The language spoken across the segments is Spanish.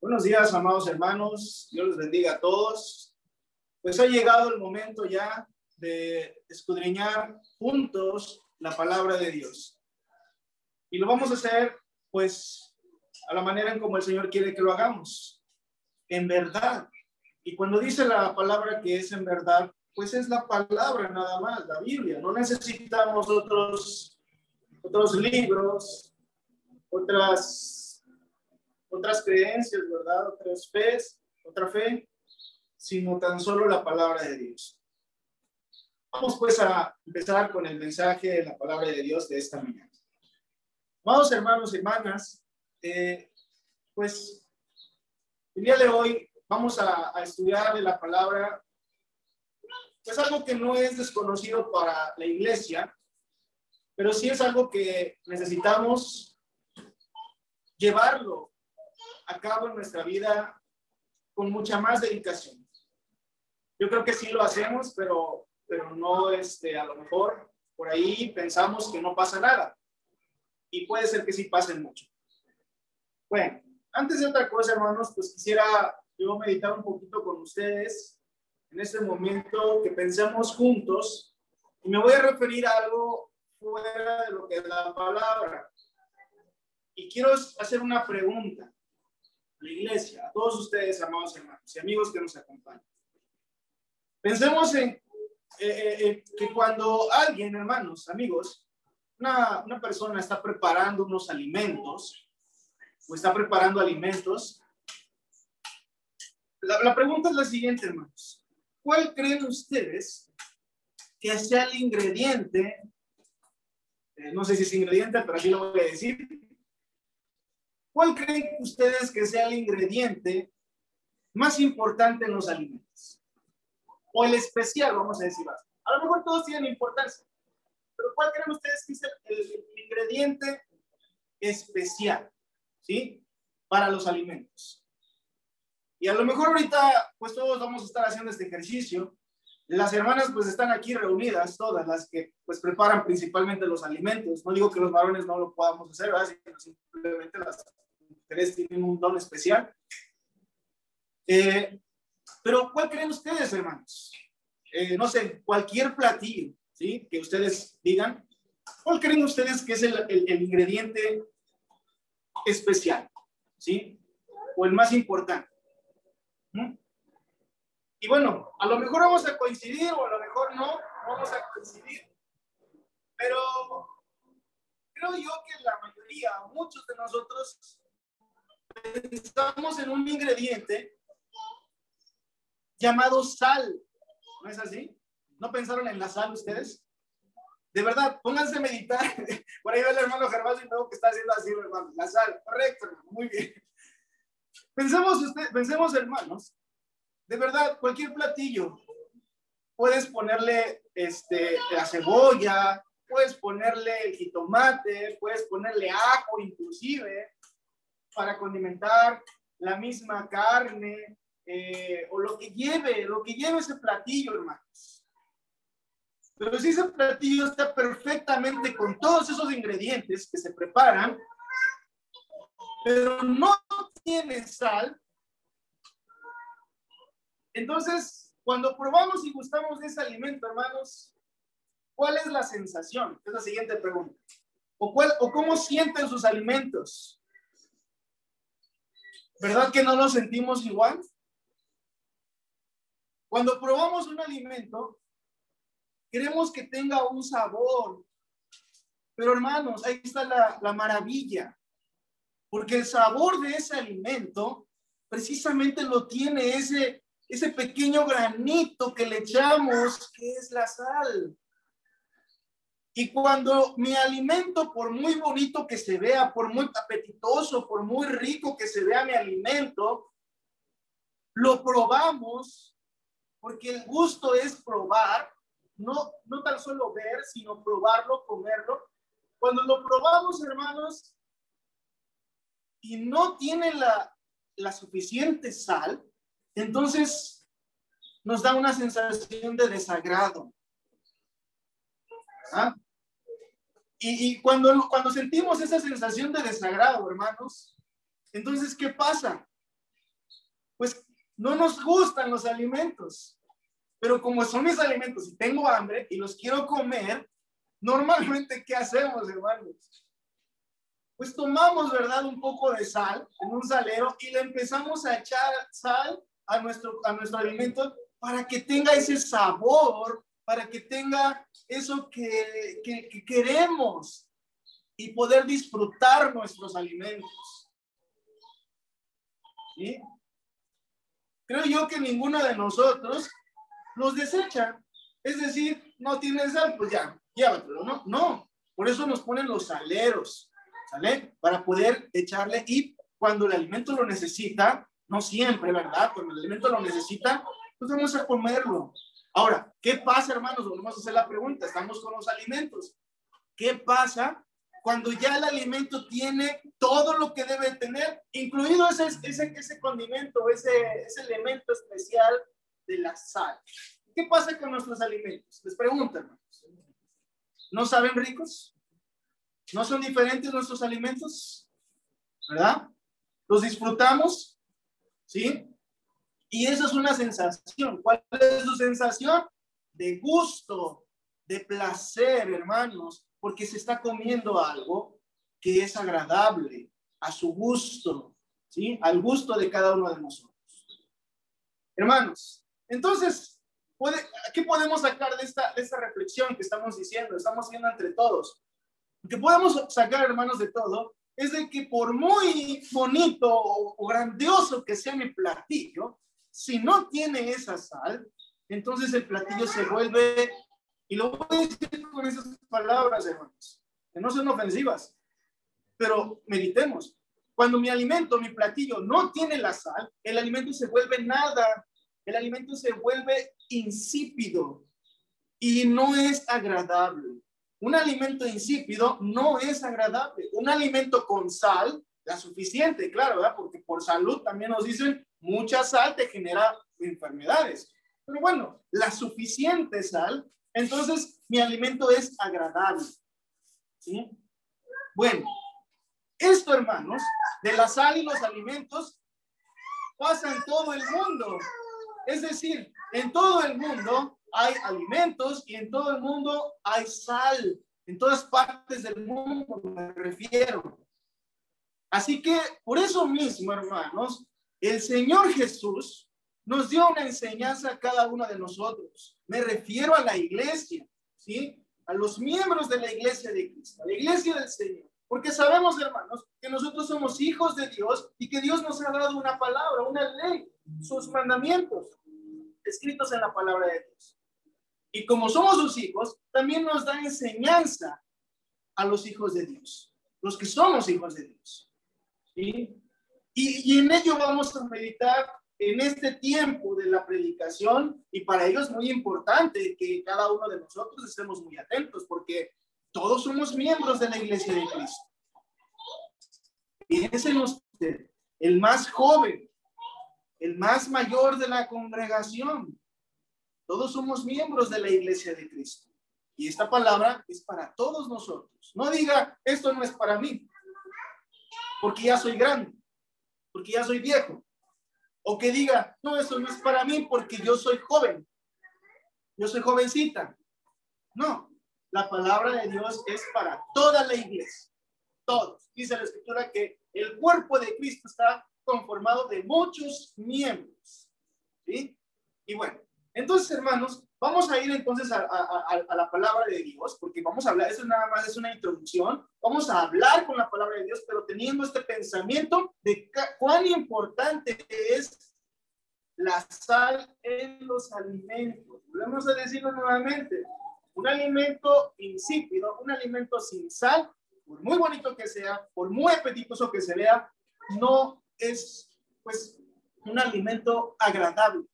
Buenos días, amados hermanos. Dios les bendiga a todos. Pues ha llegado el momento ya de escudriñar juntos la palabra de Dios. Y lo vamos a hacer, pues, a la manera en como el Señor quiere que lo hagamos. En verdad. Y cuando dice la palabra que es en verdad, pues es la palabra nada más, la Biblia. No necesitamos otros, otros libros, otras, otras creencias, ¿verdad? Otras fe, otra fe, sino tan solo la palabra de Dios. Vamos pues a empezar con el mensaje de la palabra de Dios de esta mañana. Amados hermanos y hermanas, eh, pues el día de hoy vamos a, a estudiar de la palabra, pues algo que no es desconocido para la iglesia, pero sí es algo que necesitamos llevarlo a cabo en nuestra vida con mucha más dedicación. Yo creo que sí lo hacemos, pero, pero no, este, a lo mejor por ahí pensamos que no pasa nada. Y puede ser que sí pase mucho. Bueno, antes de otra cosa, hermanos, pues quisiera yo meditar un poquito con ustedes en este momento que pensemos juntos. Y me voy a referir a algo fuera de lo que es la palabra. Y quiero hacer una pregunta a la iglesia, a todos ustedes, amados hermanos y amigos que nos acompañan. Pensemos en eh, eh, eh, que cuando alguien, hermanos, amigos, una, una persona está preparando unos alimentos o está preparando alimentos, la, la pregunta es la siguiente, hermanos. ¿Cuál creen ustedes que sea el ingrediente? no sé si es ingrediente, pero así lo voy a decir ¿Cuál creen ustedes que sea el ingrediente más importante en los alimentos? O el especial, vamos a decir. A lo mejor todos tienen importancia, pero ¿cuál creen ustedes que es el, ingrediente especial? ¿Sí? Para los alimentos. Y a lo mejor ahorita, pues todos vamos a estar haciendo este ejercicio. Las hermanas pues están aquí reunidas, todas las que pues preparan principalmente los alimentos. No digo que los varones no lo podamos hacer, ¿verdad? simplemente las ustedes tienen un don especial. Eh, pero, ¿cuál creen ustedes, hermanos? Eh, no sé, cualquier platillo, ¿sí? Que ustedes digan, ¿cuál creen ustedes que es el, el, ingrediente especial, ¿sí? O el más importante. ¿Mm? Y bueno, a lo mejor vamos a coincidir o a lo mejor no, vamos a coincidir. Pero creo yo que la mayoría, muchos de nosotros, Estamos en un ingrediente llamado sal. ¿No es así? ¿No pensaron en la sal ustedes? De verdad, pónganse a meditar. Por ahí va el hermano Gervasio y veo que está haciendo así, hermano. La sal, correcto. Muy bien. Pensemos, usted, pensemos, hermanos. De verdad, cualquier platillo. Puedes ponerle este, la cebolla, puedes ponerle el jitomate, puedes ponerle ajo inclusive, para condimentar la misma carne eh, o lo que lleve, lo que lleve ese platillo, hermanos. Pero si ese platillo está perfectamente con todos esos ingredientes que se preparan, pero no tiene sal, entonces cuando probamos y gustamos de ese alimento, hermanos, ¿cuál es la sensación? Es la siguiente pregunta. ¿O, cuál, o cómo sienten sus alimentos? ¿Verdad que no nos sentimos igual? Cuando probamos un alimento, queremos que tenga un sabor. Pero hermanos, ahí está la, la maravilla. Porque el sabor de ese alimento precisamente lo tiene ese, ese pequeño granito que le echamos, que es la sal. Y cuando mi alimento, por muy bonito que se vea, por muy apetitoso, por muy rico que se vea mi alimento, lo probamos, porque el gusto es probar, no, no tan solo ver, sino probarlo, comerlo. Cuando lo probamos, hermanos, y no tiene la, la suficiente sal, entonces nos da una sensación de desagrado. ¿Ah? Y, cuando, cuando sentimos esa sensación de desagrado, hermanos, entonces, ¿qué pasa? pues no nos gustan los alimentos. Pero como son mis alimentos y tengo hambre y los quiero comer, normalmente, ¿qué hacemos, hermanos? Pues tomamos, ¿verdad? Un poco de sal en un salero y le empezamos a echar sal a nuestro, a nuestro alimento para que tenga ese sabor, para que tenga eso que, que, que queremos y poder disfrutar nuestros alimentos. ¿Sí? Creo yo que ninguno de nosotros los desecha. Es decir, no tiene sal, pues ya, llévatelo, ¿no? No, por eso nos ponen los saleros, ¿sale? Para poder echarle y cuando el alimento lo necesita, no siempre, ¿verdad? Cuando el alimento lo necesita, pues vamos a comerlo. Ahora, ¿qué pasa, hermanos? Volvemos a hacer la pregunta. Estamos con los alimentos. ¿Qué pasa cuando ya el alimento tiene todo lo que debe tener, incluido ese, ese, ese condimento, ese, ese elemento especial de la sal? ¿Qué pasa con nuestros alimentos? Les pregunto, hermanos. ¿No saben ricos? ¿No son diferentes nuestros alimentos? ¿Verdad? ¿Los disfrutamos? ¿Sí? Y esa es una sensación. ¿Cuál es su sensación? De gusto, de placer, hermanos, porque se está comiendo algo que es agradable a su gusto, ¿sí? Al gusto de cada uno de nosotros. Hermanos, entonces, ¿qué podemos sacar de esta, reflexión que estamos diciendo? Estamos haciendo entre todos. Lo que podemos sacar, hermanos, de todo es de que por muy bonito o grandioso que sea mi platillo, si no tiene esa sal, entonces el platillo se vuelve, y lo voy a decir con esas palabras, hermanos, que no son ofensivas, pero meditemos. Cuando mi alimento, mi platillo no tiene la sal, el alimento se vuelve nada, el alimento se vuelve insípido y no es agradable. Un alimento insípido no es agradable. Un alimento con sal, la suficiente, claro, ¿verdad? Porque por salud también nos dicen mucha sal te genera enfermedades. Pero bueno, la suficiente sal, entonces mi alimento es agradable. ¿Sí? Bueno, esto, hermanos, de la sal y los alimentos pasa en todo el mundo. Es decir, en todo el mundo hay alimentos y en todo el mundo hay sal. En todas partes del mundo me refiero. Así que por eso mismo, hermanos, el Señor Jesús nos dio una enseñanza a cada uno de nosotros. Me refiero a la iglesia, ¿sí? A los miembros de la iglesia de Cristo, a la iglesia del Señor. Porque sabemos, hermanos, que nosotros somos hijos de Dios y que Dios nos ha dado una palabra, una ley, sus mandamientos escritos en la palabra de Dios. Y como somos sus hijos, también nos da enseñanza a los hijos de Dios, los que somos hijos de Dios. ¿sí? Y, en ello vamos a meditar en este tiempo de la predicación y para ello es muy importante que cada uno de nosotros estemos muy atentos porque todos somos miembros de la iglesia de Cristo. Piensen usted, el más joven, el más mayor de la congregación, todos somos miembros de la iglesia de Cristo. Y esta palabra es para todos nosotros. No diga, esto no es para mí, porque ya soy grande porque ya soy viejo. O que diga, no, eso no es para mí porque yo soy joven. Yo soy jovencita. No, la palabra de Dios es para toda la iglesia. Todos. Dice la escritura que el cuerpo de Cristo está conformado de muchos miembros. ¿Sí? Y bueno, entonces, hermanos, Vamos a ir entonces a, la palabra de Dios, porque vamos a hablar, eso nada más es una introducción, vamos a hablar con la palabra de Dios, pero teniendo este pensamiento de cuán importante es la sal en los alimentos. Volvemos a decirlo nuevamente, un alimento insípido, un alimento sin sal, por muy bonito que sea, por muy apetitoso que se vea, no es pues un alimento agradable.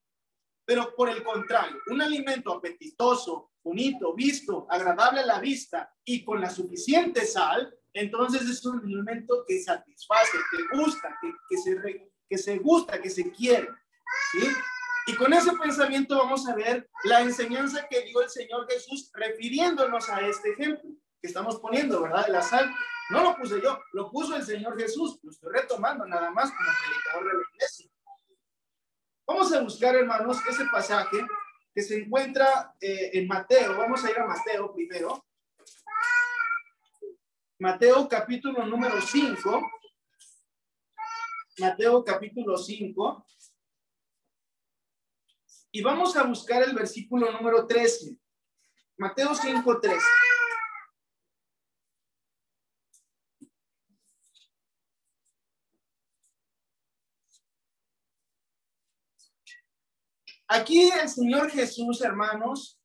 Pero por el contrario, un alimento apetitoso, bonito, visto, agradable a la vista y con la suficiente sal, entonces es un alimento que satisface, que gusta, que, se, que se gusta, que se quiere. ¿sí? Y con ese pensamiento vamos a ver la enseñanza que dio el Señor Jesús refiriéndonos a este ejemplo que estamos poniendo, ¿verdad? De la sal. No lo puse yo, lo puso el Señor Jesús. Lo estoy retomando nada más como predicador de la iglesia. Vamos a buscar, hermanos, ese pasaje que se encuentra eh, en Mateo. Vamos a ir a Mateo primero. Mateo capítulo número 5. Mateo capítulo 5. Y vamos a buscar el versículo número 13. Mateo 5, 13. Aquí el Señor Jesús, hermanos,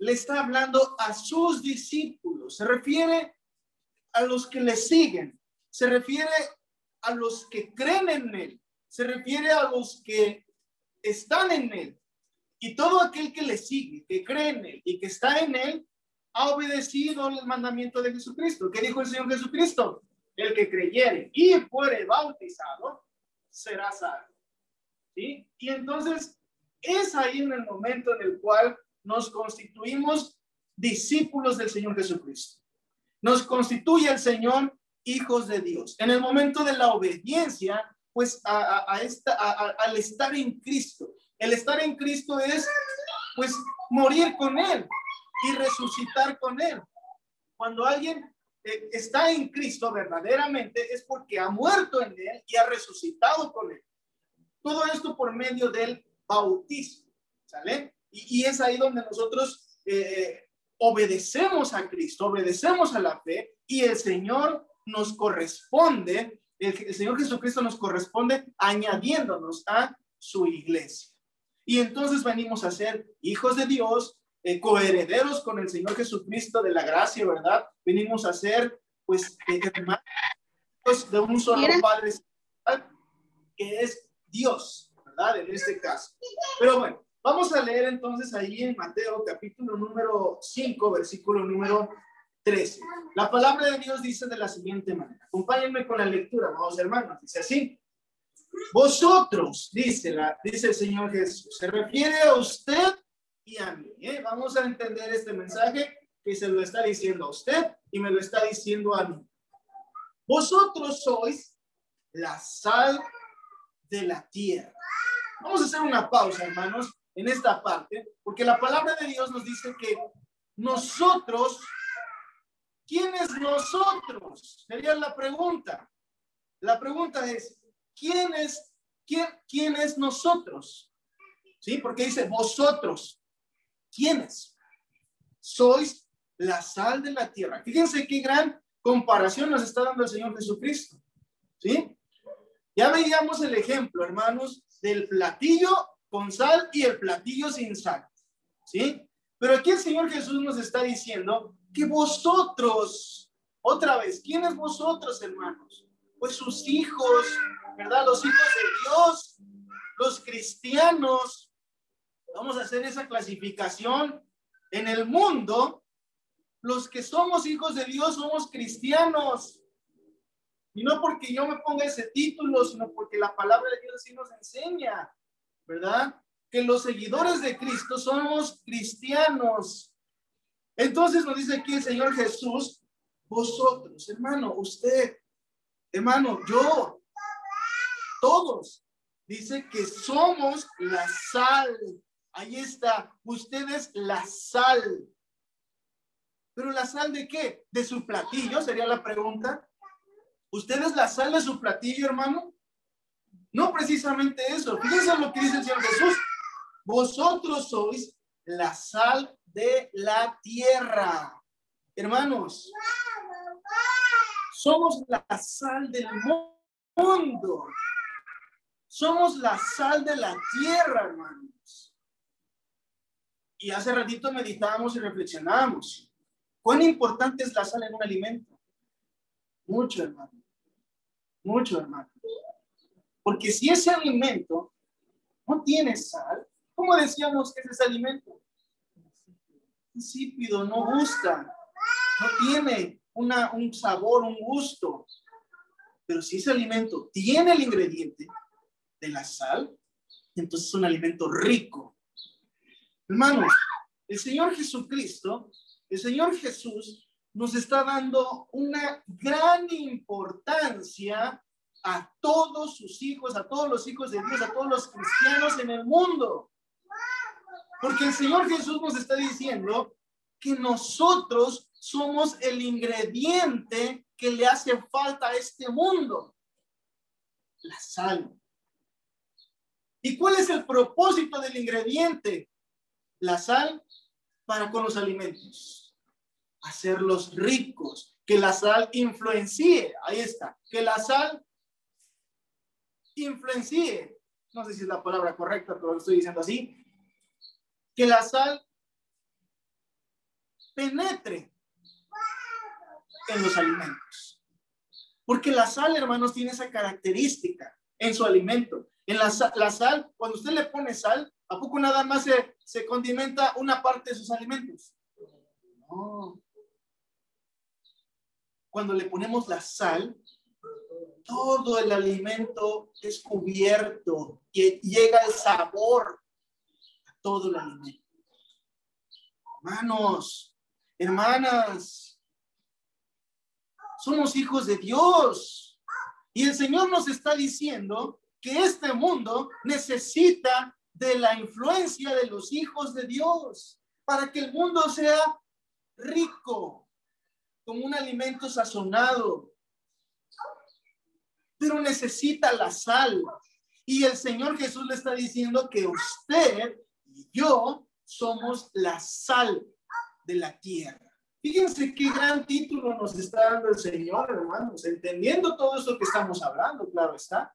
le está hablando a sus discípulos. Se refiere a los que le siguen. Se refiere a los que creen en Él. Se refiere a los que están en Él. Y todo aquel que le sigue, que cree en Él y que está en Él, ha obedecido el mandamiento de Jesucristo. ¿Qué dijo el Señor Jesucristo? El que creyere y fuere bautizado será salvo. Y entonces es ahí en el momento en el cual nos constituimos discípulos del Señor Jesucristo. Nos constituye el Señor hijos de Dios. En el momento de la obediencia, pues a, esta, al estar en Cristo. El estar en Cristo es pues morir con Él y resucitar con Él. Cuando alguien eh, está en Cristo verdaderamente es porque ha muerto en Él y ha resucitado con Él. Todo esto por medio del bautismo, ¿sale? Y, es ahí donde nosotros eh, obedecemos a Cristo, obedecemos a la fe y el Señor nos corresponde, el, Señor Jesucristo nos corresponde añadiéndonos a su iglesia. Y entonces venimos a ser hijos de Dios, eh, coherederos con el Señor Jesucristo de la gracia, ¿verdad? Venimos a ser, pues, hermanos de un solo Padre, que es Dios. En este caso. Pero bueno, vamos a leer entonces ahí en Mateo capítulo número 5, versículo número 13. La palabra de Dios dice de la siguiente manera. Acompáñenme con la lectura, vamos hermanos. Dice así. Vosotros, dice, la, dice el Señor Jesús, se refiere a usted y a mí. ¿eh? Vamos a entender este mensaje que se lo está diciendo a usted y me lo está diciendo a mí. Vosotros sois la sal de la tierra. Vamos a hacer una pausa, hermanos, en esta parte, porque la palabra de Dios nos dice que nosotros, ¿quién es nosotros? Sería la pregunta. La pregunta es, ¿quién es, quién, quién es nosotros? ¿Sí? Porque dice vosotros. ¿Quiénes? Sois la sal de la tierra. Fíjense qué gran comparación nos está dando el Señor Jesucristo. ¿Sí? Ya veíamos el ejemplo, hermanos, del platillo con sal y el platillo sin sal. ¿Sí? Pero aquí el Señor Jesús nos está diciendo que vosotros, otra vez, ¿quiénes vosotros, hermanos? Pues sus hijos, ¿verdad? Los hijos de Dios, los cristianos. Vamos a hacer esa clasificación en el mundo. Los que somos hijos de Dios somos cristianos. Y no porque yo me ponga ese título, sino porque la palabra de Dios sí nos enseña, ¿verdad? Que los seguidores de Cristo somos cristianos. Entonces nos dice aquí el Señor Jesús, vosotros, hermano, usted, hermano, yo, todos, dice que somos la sal. Ahí está, ustedes la sal. Pero la sal de qué? De su platillo, sería la pregunta. ¿Usted es la sal de su platillo, hermano? No precisamente eso. Fíjense lo que dice el Señor Jesús. Vosotros sois la sal de la tierra. Hermanos, somos la sal del mundo. Somos la sal de la tierra, hermanos. Y hace ratito meditábamos y reflexionábamos. ¿Cuán importante es la sal en un alimento? Mucho, hermano mucho, hermano. Porque si ese alimento no tiene sal, ¿cómo decíamos que es ese alimento? Insípido, no gusta, no tiene una, un sabor, un gusto. Pero si ese alimento tiene el ingrediente de la sal, entonces es un alimento rico. Hermanos, el Señor Jesucristo, el Señor Jesús nos está dando una gran importancia a todos sus hijos, a todos los hijos de Dios, a todos los cristianos en el mundo. Porque el Señor Jesús nos está diciendo que nosotros somos el ingrediente que le hace falta a este mundo, la sal. ¿Y cuál es el propósito del ingrediente? La sal para con los alimentos, hacerlos ricos, que la sal influencie, ahí está, que la sal influencie, no sé si es la palabra correcta, pero lo estoy diciendo así, que la sal penetre en los alimentos. Porque la sal, hermanos, tiene esa característica en su alimento. En la, la sal, cuando usted le pone sal, ¿a poco nada más se, se condimenta una parte de sus alimentos? No. Cuando le ponemos la sal, todo el alimento es cubierto y llega el sabor a todo el alimento. Hermanos, hermanas, somos hijos de Dios. Y el Señor nos está diciendo que este mundo necesita de la influencia de los hijos de Dios para que el mundo sea rico, como un alimento sazonado. Pero necesita la sal. Y el Señor Jesús le está diciendo que usted y yo somos la sal de la tierra. Fíjense qué gran título nos está dando el Señor, hermanos, entendiendo todo esto que estamos hablando, claro está.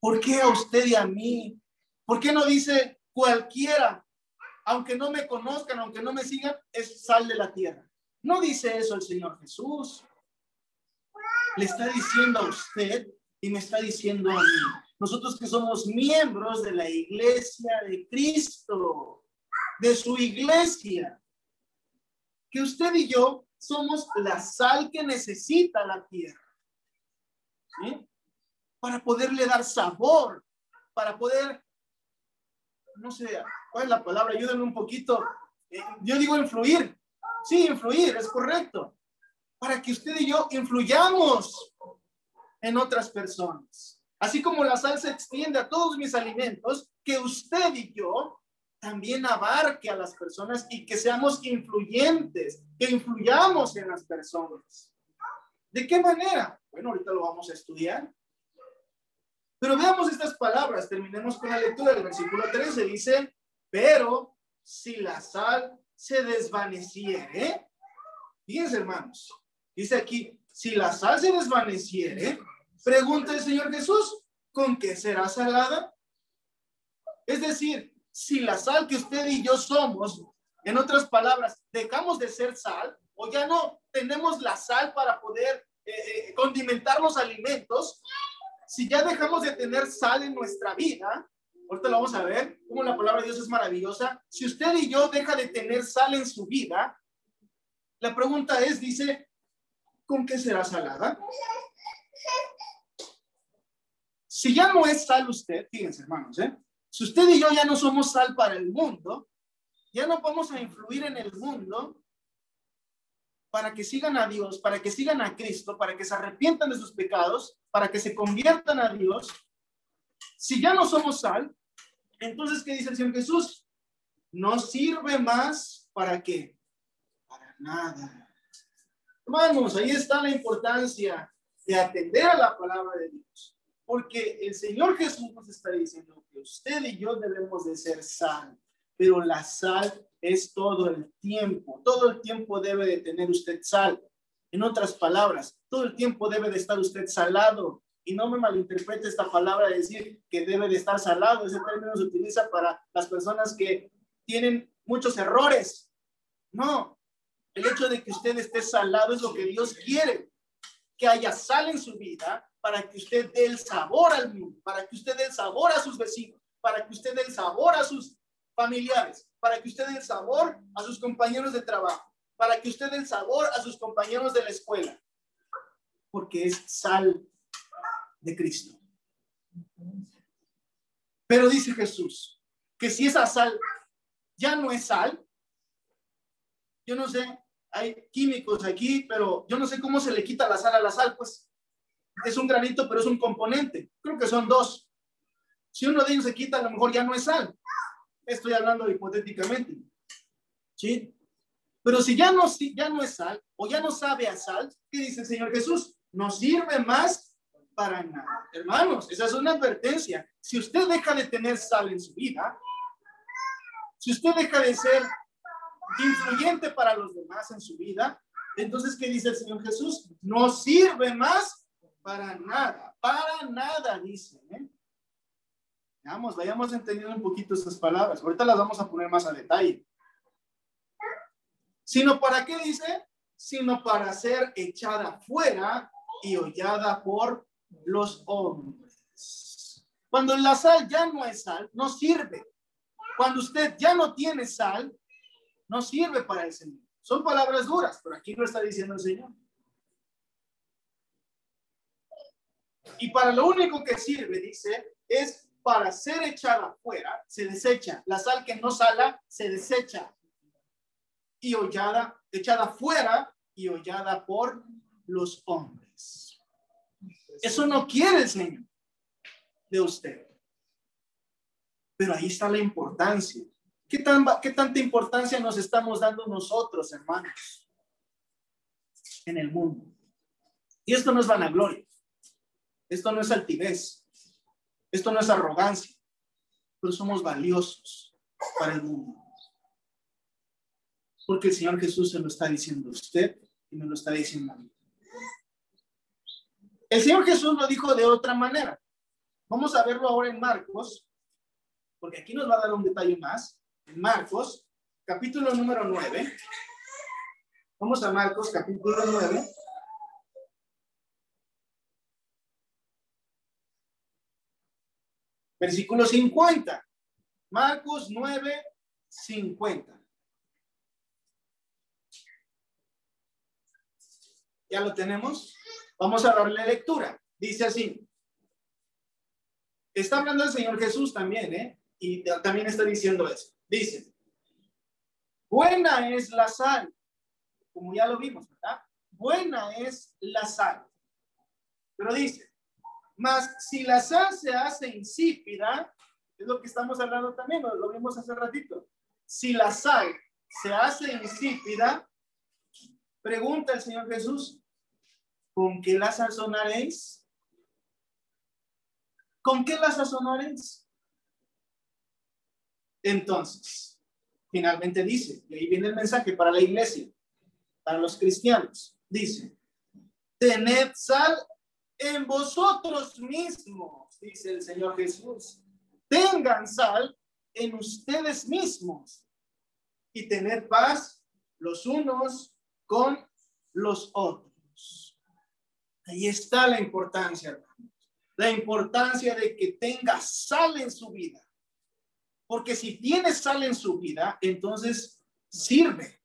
¿Por qué a usted y a mí? ¿Por qué no dice cualquiera, aunque no me conozcan, aunque no me sigan, es sal de la tierra? No dice eso el Señor Jesús. Le está diciendo a usted y me está diciendo a mí. Nosotros que somos miembros de la iglesia de Cristo, de su iglesia, que usted y yo somos la sal que necesita la tierra. Para poderle dar sabor, para poder, no sé, ¿cuál es la palabra? Ayúdenme un poquito. Eh, yo digo influir. Sí, influir, es correcto. Para que usted y yo influyamos en otras personas. Así como la sal se extiende a todos mis alimentos, que usted y yo también abarque a las personas y que seamos influyentes, que influyamos en las personas. ¿De qué manera? Bueno, ahorita lo vamos a estudiar. Pero veamos estas palabras, terminemos con la lectura del versículo 13. Dice, pero si la sal se desvaneciere, fíjense hermanos, dice aquí, si la sal se desvaneciere, pregunta el Señor Jesús, ¿con qué será salada? Es decir, si la sal que usted y yo somos, en otras palabras, dejamos de ser sal o ya no tenemos la sal para poder eh, eh, condimentar los alimentos, si ya dejamos de tener sal en nuestra vida, ahorita lo vamos a ver, cómo la palabra de Dios es maravillosa, si usted y yo deja de tener sal en su vida, la pregunta es, dice, ¿con qué será salada? Si ya no es sal usted, fíjense hermanos, ¿eh? Si usted y yo ya no somos sal para el mundo, ya no vamos a influir en el mundo para que sigan a Dios, para que sigan a Cristo, para que se arrepientan de sus pecados, para que se conviertan a Dios. Si ya no somos sal, entonces, ¿qué dice el Señor Jesús? No sirve más para qué? Para nada. Hermanos, ahí está la importancia de atender a la palabra de Dios. Porque el Señor Jesús nos está diciendo que usted y yo debemos de ser sal, pero la sal es todo el tiempo. Todo el tiempo debe de tener usted sal. En otras palabras, todo el tiempo debe de estar usted salado. Y no me malinterprete esta palabra de decir que debe de estar salado. Ese término se utiliza para las personas que tienen muchos errores. No, el hecho de que usted esté salado es lo que Dios quiere. Que haya sal en su vida para que usted dé el sabor al mundo, para que usted dé el sabor a sus vecinos, para que usted dé el sabor a sus familiares, para que usted dé el sabor a sus compañeros de trabajo, para que usted dé el sabor a sus compañeros de la escuela, porque es sal de Cristo. Pero dice Jesús que si esa sal ya no es sal, yo no sé, hay químicos aquí, pero yo no sé cómo se le quita la sal a la sal, pues es un granito, pero es un componente. Creo que son dos. Si uno de ellos se quita, a lo mejor ya no es sal. Estoy hablando hipotéticamente. ¿Sí? Pero si ya no, si ya no es sal o ya no sabe a sal, ¿qué dice el Señor Jesús? No sirve más para nada. Hermanos, esa es una advertencia. Si usted deja de tener sal en su vida, si usted deja de ser influyente para los demás en su vida, entonces, ¿qué dice el Señor Jesús? No sirve más para nada, para nada, dice. ¿eh? Vamos, vayamos entendiendo un poquito estas palabras. Ahorita las vamos a poner más a detalle. Sino para qué dice? Sino para ser echada fuera y hollada por los hombres. Cuando la sal ya no es sal, no sirve. Cuando usted ya no tiene sal, no sirve para el Señor. Son palabras duras, pero aquí lo está diciendo el Señor. Y para lo único que sirve, dice, es para ser echada fuera, se desecha. La sal que no sala, se desecha. Y hollada, echada fuera y hollada por los hombres. Eso no quiere el Señor de usted. Pero ahí está la importancia. ¿Qué, tan, ¿Qué tanta importancia nos estamos dando nosotros, hermanos, en el mundo? Y esto no es vanagloria. Esto no es altivez. Esto no es arrogancia. Pero somos valiosos para el mundo. Porque el Señor Jesús se lo está diciendo a usted y me lo está diciendo a mí. El Señor Jesús lo dijo de otra manera. Vamos a verlo ahora en Marcos, porque aquí nos va a dar un detalle más. En Marcos, capítulo número 9. Vamos a Marcos, capítulo 9. Versículo 50. Marcos 9, 50. ¿Ya lo tenemos? Vamos a darle lectura. Dice así. Está hablando el Señor Jesús también, ¿eh? Y también está diciendo eso. Dice, buena es la sal, como ya lo vimos, ¿verdad? Buena es la sal. Pero dice, mas si la sal se hace insípida, es lo que estamos hablando también, lo vimos hace ratito. Si la sal se hace insípida, pregunta el Señor Jesús, ¿Con qué la sazonaréis? ¿Con qué la sazonaréis? Entonces, finalmente dice, y ahí viene el mensaje para la iglesia, para los cristianos, dice, tened sal en vosotros mismos, dice el Señor Jesús. Tengan sal en ustedes mismos y tened paz los unos con los otros. Ahí está la importancia, hermanos. La importancia de que tenga sal en su vida. Porque si tiene sal en su vida, entonces sirve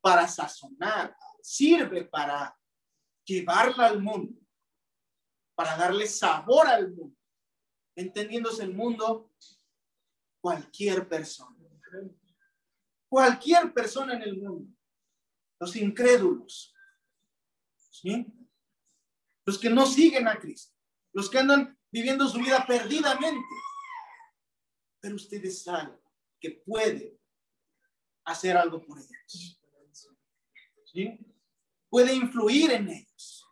para sazonar, sirve para llevarla al mundo, para darle sabor al mundo. Entendiéndose el mundo, cualquier persona. Cualquier persona en el mundo. Los incrédulos. ¿Sí? Los que no siguen a Cristo, los que andan viviendo su vida perdidamente. Pero ustedes saben que puede hacer algo por ellos. ¿Sí? Puede influir en ellos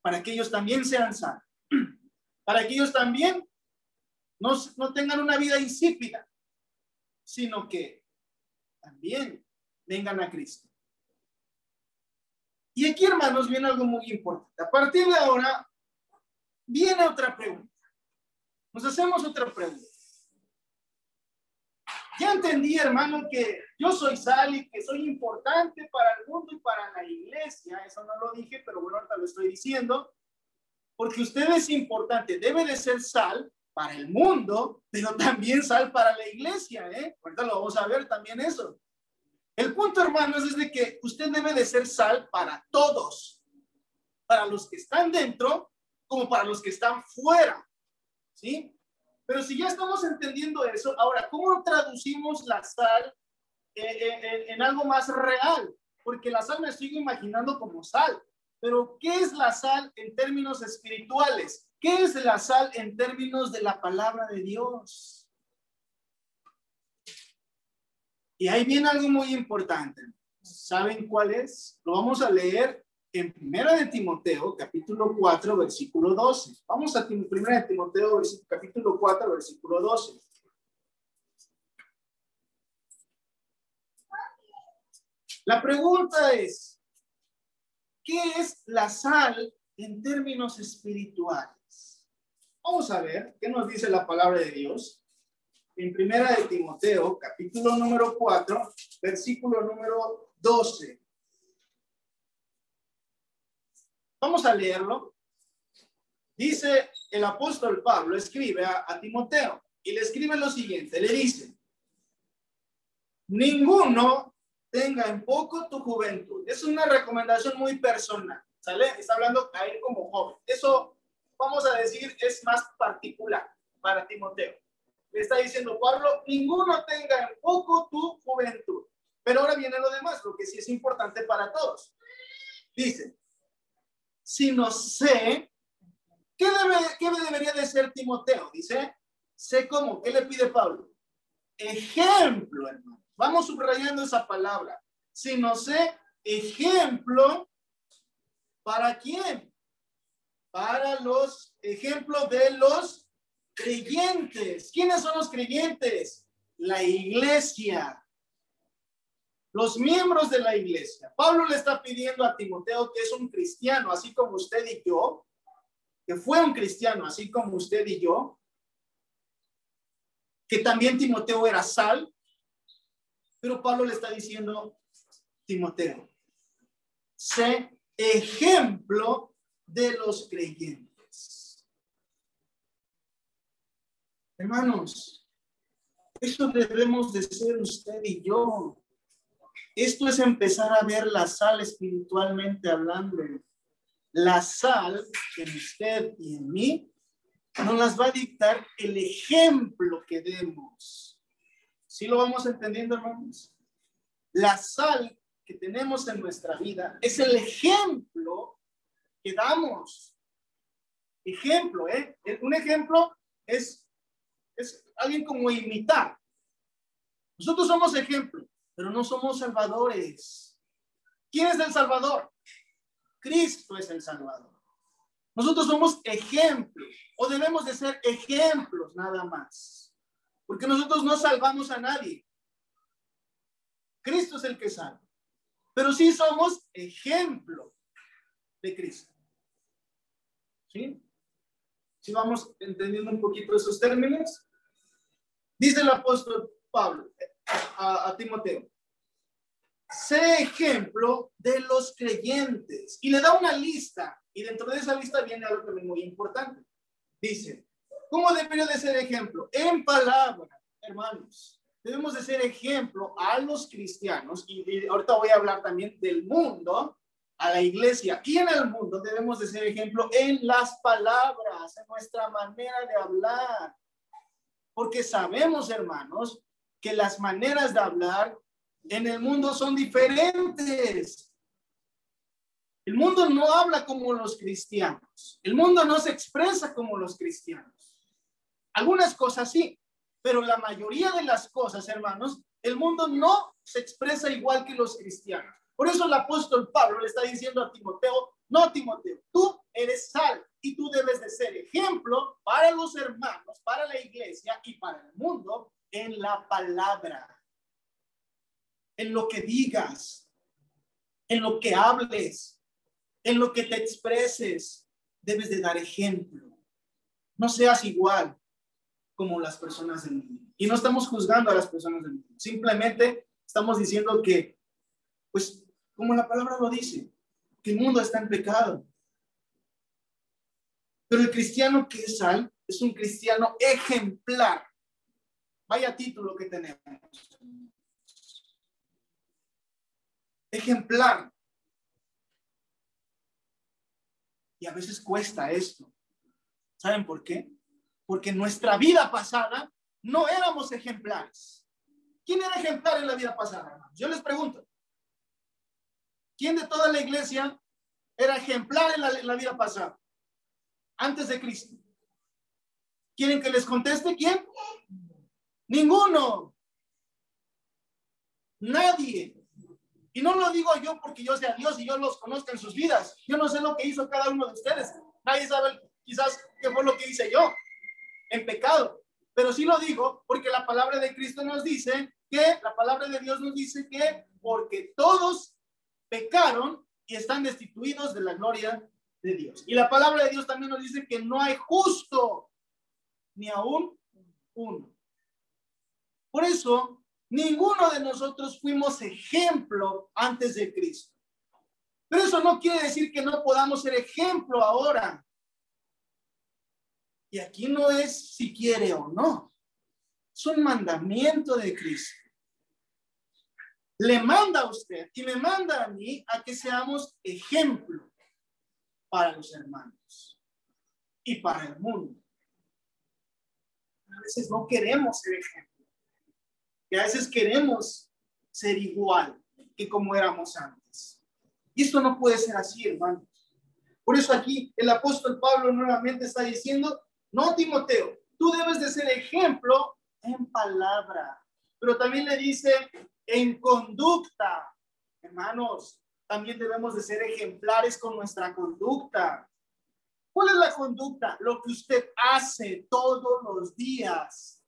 para que ellos también sean sanos, para que ellos también no, no tengan una vida insípida, sino que también vengan a Cristo. Y aquí, hermanos, viene algo muy importante. A partir de ahora, viene otra pregunta. Nos hacemos otra pregunta. Ya entendí, hermano, que yo soy sal y que soy importante para el mundo y para la iglesia. Eso no lo dije, pero bueno, ahorita lo estoy diciendo. Porque usted es importante, debe de ser sal para el mundo, pero también sal para la iglesia, ¿eh? Ahorita lo vamos a ver también eso. El punto, hermanos, es de que usted debe de ser sal para todos, para los que están dentro como para los que están fuera, ¿sí? Pero si ya estamos entendiendo eso, ahora, ¿cómo traducimos la sal en, en algo más real? Porque la sal me sigo imaginando como sal, Pero, ¿qué es la sal en términos espirituales? ¿Qué es la sal en términos de la palabra de Dios? Y ahí viene algo muy importante. ¿Saben cuál es? Lo vamos a leer en Primera de Timoteo, capítulo 4, versículo 12. Vamos a Primera de Timoteo, capítulo 4, versículo 12. La pregunta es, ¿qué es la sal en términos espirituales? Vamos a ver qué nos dice la palabra de Dios en Primera de Timoteo, capítulo número 4, versículo número 12. Vamos a leerlo. Dice el apóstol Pablo, escribe a, a Timoteo y le escribe lo siguiente, le dice, ninguno tenga en poco tu juventud. Es una recomendación muy personal, ¿sale? Está hablando a él como joven. Eso, vamos a decir, es más particular para Timoteo. Está diciendo Pablo, ninguno tenga en poco tu juventud. Pero ahora viene lo demás, lo que sí es importante para todos. Dice, si no sé, ¿qué, debe, ¿qué debería de ser Timoteo? Dice, sé cómo, ¿qué le pide Pablo? Ejemplo, hermano. Vamos subrayando esa palabra. Si no sé, ejemplo, ¿para quién? Para los ejemplos de los creyentes. ¿Quiénes son los creyentes? La iglesia. Los miembros de la iglesia. Pablo le está pidiendo a Timoteo que es un cristiano, así como usted y yo, que fue un cristiano, así como usted y yo, que también Timoteo era sal, pero Pablo le está diciendo, Timoteo, sé ejemplo de los creyentes. Hermanos, eso debemos de ser usted y yo. Esto es empezar a ver la sal espiritualmente hablando. La sal en usted y en mí nos las va a dictar el ejemplo que demos. ¿Sí lo vamos entendiendo, hermanos? La sal que tenemos en nuestra vida es el ejemplo que damos. Ejemplo, ¿eh? Un ejemplo es, es alguien como imitar. Nosotros somos ejemplo, pero no somos salvadores. ¿Quién es el Salvador? Cristo es el Salvador. Nosotros somos ejemplos o debemos de ser ejemplos nada más. Porque nosotros no salvamos a nadie. Cristo es el que salva. Pero sí somos ejemplo de Cristo. ¿Sí? ¿Sí vamos entendiendo un poquito esos términos? Dice el apóstol Pablo a, Timoteo, sé ejemplo de los creyentes. Y le da una lista. Y dentro de esa lista viene algo también muy importante. Dice, ¿Cómo debería de ser ejemplo? En palabra, hermanos. Debemos de ser ejemplo a los cristianos y, ahorita voy a hablar también del mundo, a la iglesia y en el mundo debemos de ser ejemplo en las palabras, en nuestra manera de hablar. Porque sabemos, hermanos, que las maneras de hablar en el mundo son diferentes. El mundo no habla como los cristianos. El mundo no se expresa como los cristianos. Algunas cosas sí, pero la mayoría de las cosas, hermanos, el mundo no se expresa igual que los cristianos. Por eso el apóstol Pablo le está diciendo a Timoteo, no Timoteo, tú eres sal y tú debes de ser ejemplo para los hermanos, para la iglesia y para el mundo en la palabra, en lo que digas, en lo que hables, en lo que te expreses, debes de dar ejemplo. No seas igual, como las personas del mundo. Y no estamos juzgando a las personas del mundo. Simplemente estamos diciendo que, pues, como la palabra lo dice, que el mundo está en pecado. Pero el cristiano que es sal es un cristiano ejemplar. Vaya título que tenemos. Ejemplar. Y a veces cuesta esto. ¿Saben por qué? porque en nuestra vida pasada no éramos ejemplares. ¿Quién era ejemplar en la vida pasada? Yo les pregunto. ¿Quién de toda la iglesia era ejemplar en la, en la vida pasada? Antes de Cristo. ¿Quieren que les conteste quién? Ninguno. Nadie. Y no lo digo yo porque yo sea Dios y yo los conozca en sus vidas. Yo no sé lo que hizo cada uno de ustedes. Nadie sabe quizás qué fue lo que hice yo en pecado. Pero sí lo digo porque la palabra de Cristo nos dice que, la palabra de Dios nos dice que porque todos pecaron y están destituidos de la gloria de Dios. Y la palabra de Dios también nos dice que no hay justo ni aún uno. Por eso, ninguno de nosotros fuimos ejemplo antes de Cristo. Pero eso no quiere decir que no podamos ser ejemplo ahora. Y aquí no es si quiere o no. Es un mandamiento de Cristo. Le manda a usted y me manda a mí a que seamos ejemplo para los hermanos y para el mundo. A veces no queremos ser ejemplo. Y a veces queremos ser igual que como éramos antes. Y esto no puede ser así, hermanos. Por eso aquí el apóstol Pablo nuevamente está diciendo, no, Timoteo, tú debes de ser ejemplo en palabra, pero también le dice en conducta. Hermanos, también debemos de ser ejemplares con nuestra conducta. ¿Cuál es la conducta? Lo que usted hace todos los días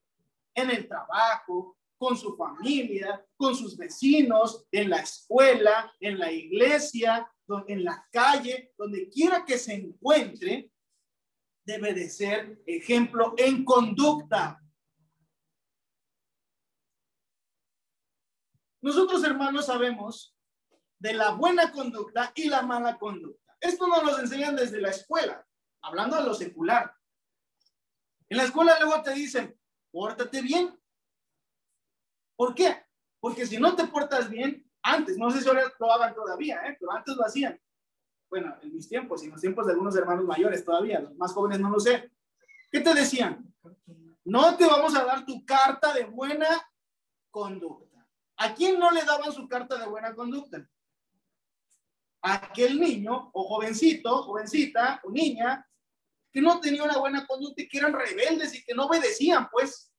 en el trabajo, con su familia, con sus vecinos, en la escuela, en la iglesia, en la calle, donde quiera que se encuentre, debe de ser ejemplo en conducta. Nosotros, hermanos, sabemos de la buena conducta y la mala conducta. Esto nos lo enseñan desde la escuela, hablando de lo secular. En la escuela luego te dicen, pórtate bien. ¿Por qué? Porque si no te portas bien, antes, no sé si ahora lo hagan todavía, ¿eh? pero antes lo hacían. Bueno, en mis tiempos y en los tiempos de algunos hermanos mayores todavía, los más jóvenes no lo sé. ¿Qué te decían? No te vamos a dar tu carta de buena conducta. ¿A quién no le daban su carta de buena conducta? Aquel niño o jovencito, jovencita o niña que no tenía una buena conducta y que eran rebeldes y que no obedecían, pues.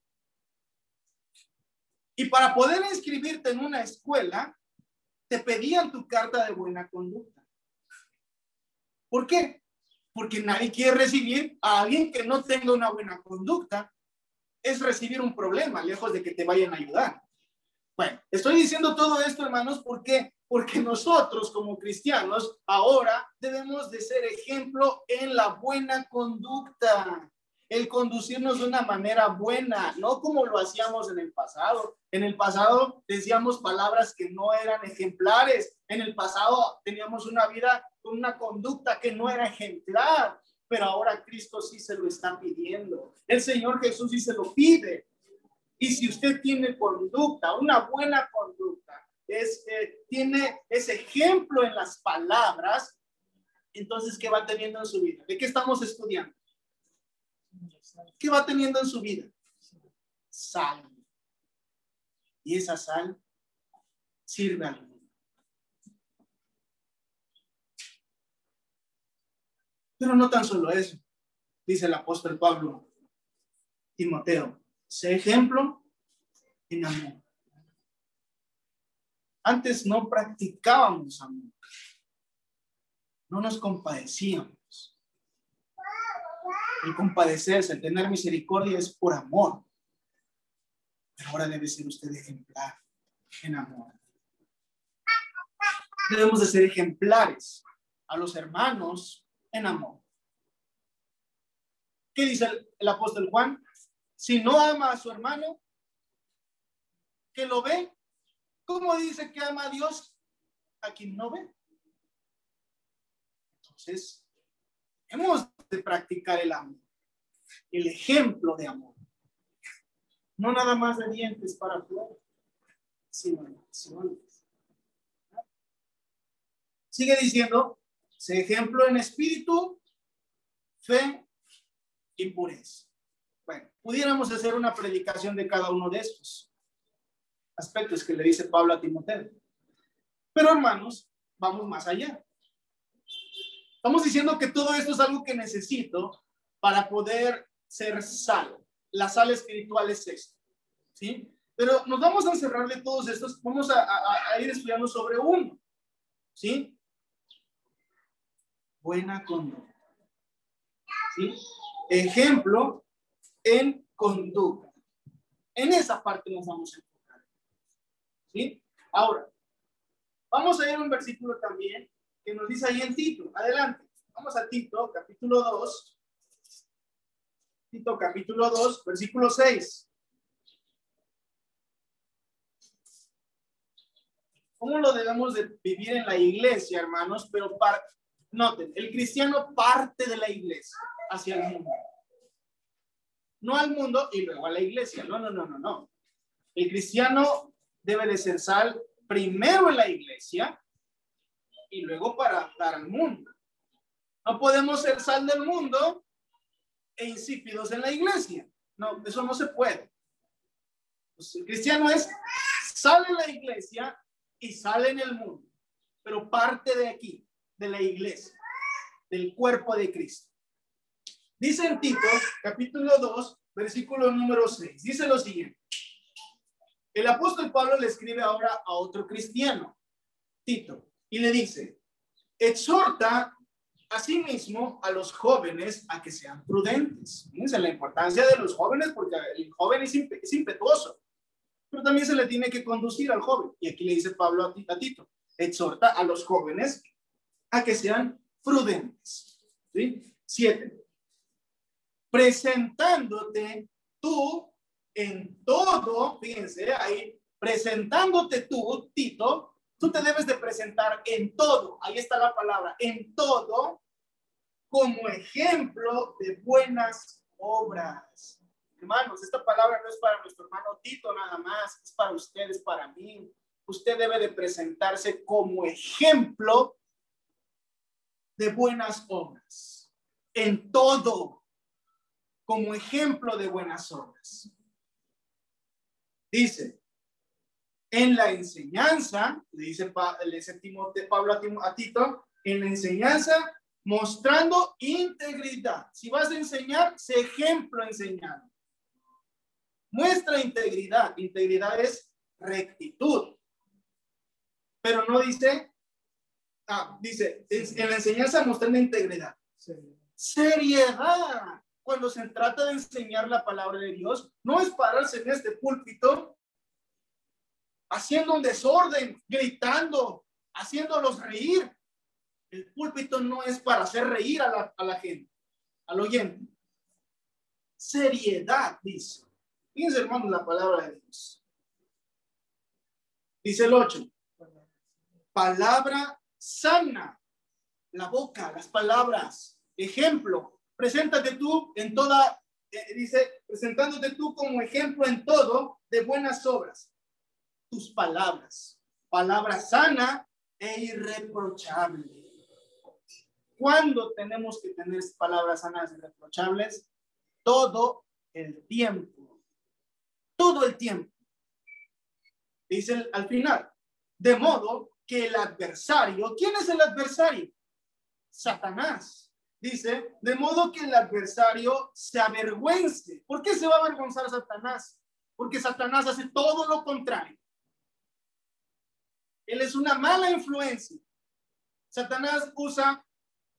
Y para poder inscribirte en una escuela, te pedían tu carta de buena conducta. ¿Por qué? Porque nadie quiere recibir a alguien que no tenga una buena conducta. Es recibir un problema, lejos de que te vayan a ayudar. Bueno, estoy diciendo todo esto, hermanos, porque porque nosotros como cristianos ahora debemos de ser ejemplo en la buena conducta, el conducirnos de una manera buena, no como lo hacíamos en el pasado. En el pasado decíamos palabras que no eran ejemplares, en el pasado teníamos una vida con una conducta que no era ejemplar, pero ahora Cristo sí se lo está pidiendo. El Señor Jesús sí se lo pide. Y si usted tiene conducta, una buena conducta, es, eh, tiene ese ejemplo en las palabras, entonces, ¿qué va teniendo en su vida? ¿De qué estamos estudiando? ¿Qué va teniendo en su vida? Sal. Y esa sal sirve al mundo. Pero no tan solo eso, dice el apóstol Pablo, Timoteo, sé ejemplo en amor. Antes no practicábamos amor. No nos compadecíamos. El compadecerse, el tener misericordia es por amor. Pero ahora debe ser usted ejemplar en amor. Debemos de ser ejemplares a los hermanos en amor. ¿Qué dice el, el apóstol Juan? Si no ama a su hermano, que lo ve, ¿Cómo dice que ama a Dios a quien no ve? Entonces, hemos de practicar el amor, el ejemplo de amor. No nada más de dientes para afuera, sino de acciones. Sigue diciendo, se ejemplo en espíritu, fe y pureza. Bueno, pudiéramos hacer una predicación de cada uno de estos aspectos que le dice Pablo a Timoteo. Pero hermanos, vamos más allá. Estamos diciendo que todo esto es algo que necesito para poder ser sal. La sal espiritual es esto. ¿Sí? Pero nos vamos a encerrar de todos estos, vamos a, a ir estudiando sobre uno. ¿Sí? Buena conducta. ¿Sí? Ejemplo en conducta. En esa parte nos vamos a. ¿Sí? Ahora, vamos a ir a un versículo también que nos dice ahí en Tito. Adelante. Vamos a Tito, capítulo 2. Tito, capítulo 2, versículo 6. ¿Cómo lo debemos de vivir en la iglesia, hermanos? Pero para, noten, el cristiano parte de la iglesia hacia el mundo. No al mundo y luego a la iglesia. No, no, no, no, no. El cristiano debe de ser sal primero en la iglesia y luego para dar al mundo. No podemos ser sal del mundo e insípidos en la iglesia. No, eso no se puede. Pues el cristiano es sale en la iglesia y sale en el mundo, pero parte de aquí, de la iglesia, del cuerpo de Cristo. Dice en Tito, capítulo 2, versículo número 6, dice lo siguiente. El apóstol Pablo le escribe ahora a otro cristiano, Tito, y le dice, exhorta asimismo a los jóvenes a que sean prudentes. Fíjense la importancia de los jóvenes porque el joven es, impetuoso, pero también se le tiene que conducir al joven. Y aquí le dice Pablo a, Tito, exhorta a los jóvenes a que sean prudentes. Siete. Presentándote tú en todo, fíjense ahí, presentándote tú, Tito, Tú te debes de presentar en todo, ahí está la palabra, en todo, como ejemplo de buenas obras. Hermanos, esta palabra no es para nuestro hermano Tito nada más, es para ustedes, para mí. Usted debe de presentarse como ejemplo de buenas obras. En todo, como ejemplo de buenas obras. Dice, en la enseñanza, le dice, le dice Pablo a Tito, en la enseñanza mostrando integridad. Si vas a enseñar, sé ejemplo enseñando. Muestra integridad. Integridad es rectitud. Pero no dice, ah, dice, en la enseñanza mostrando integridad. Seriedad. Cuando se trata de enseñar la palabra de Dios, no es pararse en este púlpito haciendo un desorden, gritando, haciéndolos reír. El púlpito no es para hacer reír a la, a la gente, al oyente. Seriedad, dice. Fíjense, hermanos, la palabra de Dios. Dice el 8. Palabra sana. La boca, las palabras. Ejemplo. Preséntate tú en toda, eh, dice, presentándote tú como ejemplo en todo de buenas obras tus palabras. Palabra sana e irreprochable. ¿Cuándo tenemos que tener palabras sanas e irreprochables? Todo el tiempo. Todo el tiempo. Dice al final, de modo que el adversario, ¿quién es el adversario? Satanás. Dice, de modo que el adversario se avergüence. ¿Por qué se va a avergonzar Satanás? Porque Satanás hace todo lo contrario. Él es una mala influencia. Satanás usa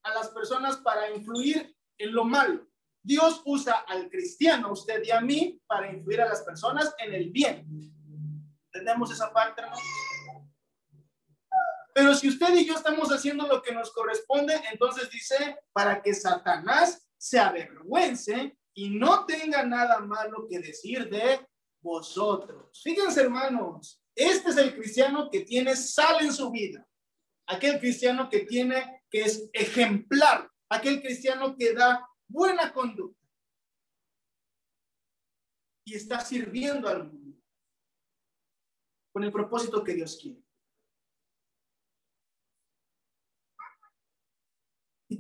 a las personas para influir en lo malo. Dios usa al cristiano, usted y a mí, para influir a las personas en el bien. ¿Entendemos esa parte? Pero si usted y yo estamos haciendo lo que nos corresponde, entonces dice, para que Satanás se avergüence y no tenga nada malo que decir de vosotros. Fíjense, hermanos, este es el cristiano que tiene sal en su vida. Aquel cristiano que tiene, que es ejemplar. Aquel cristiano que da buena conducta. Y está sirviendo al mundo. Con el propósito que Dios quiere.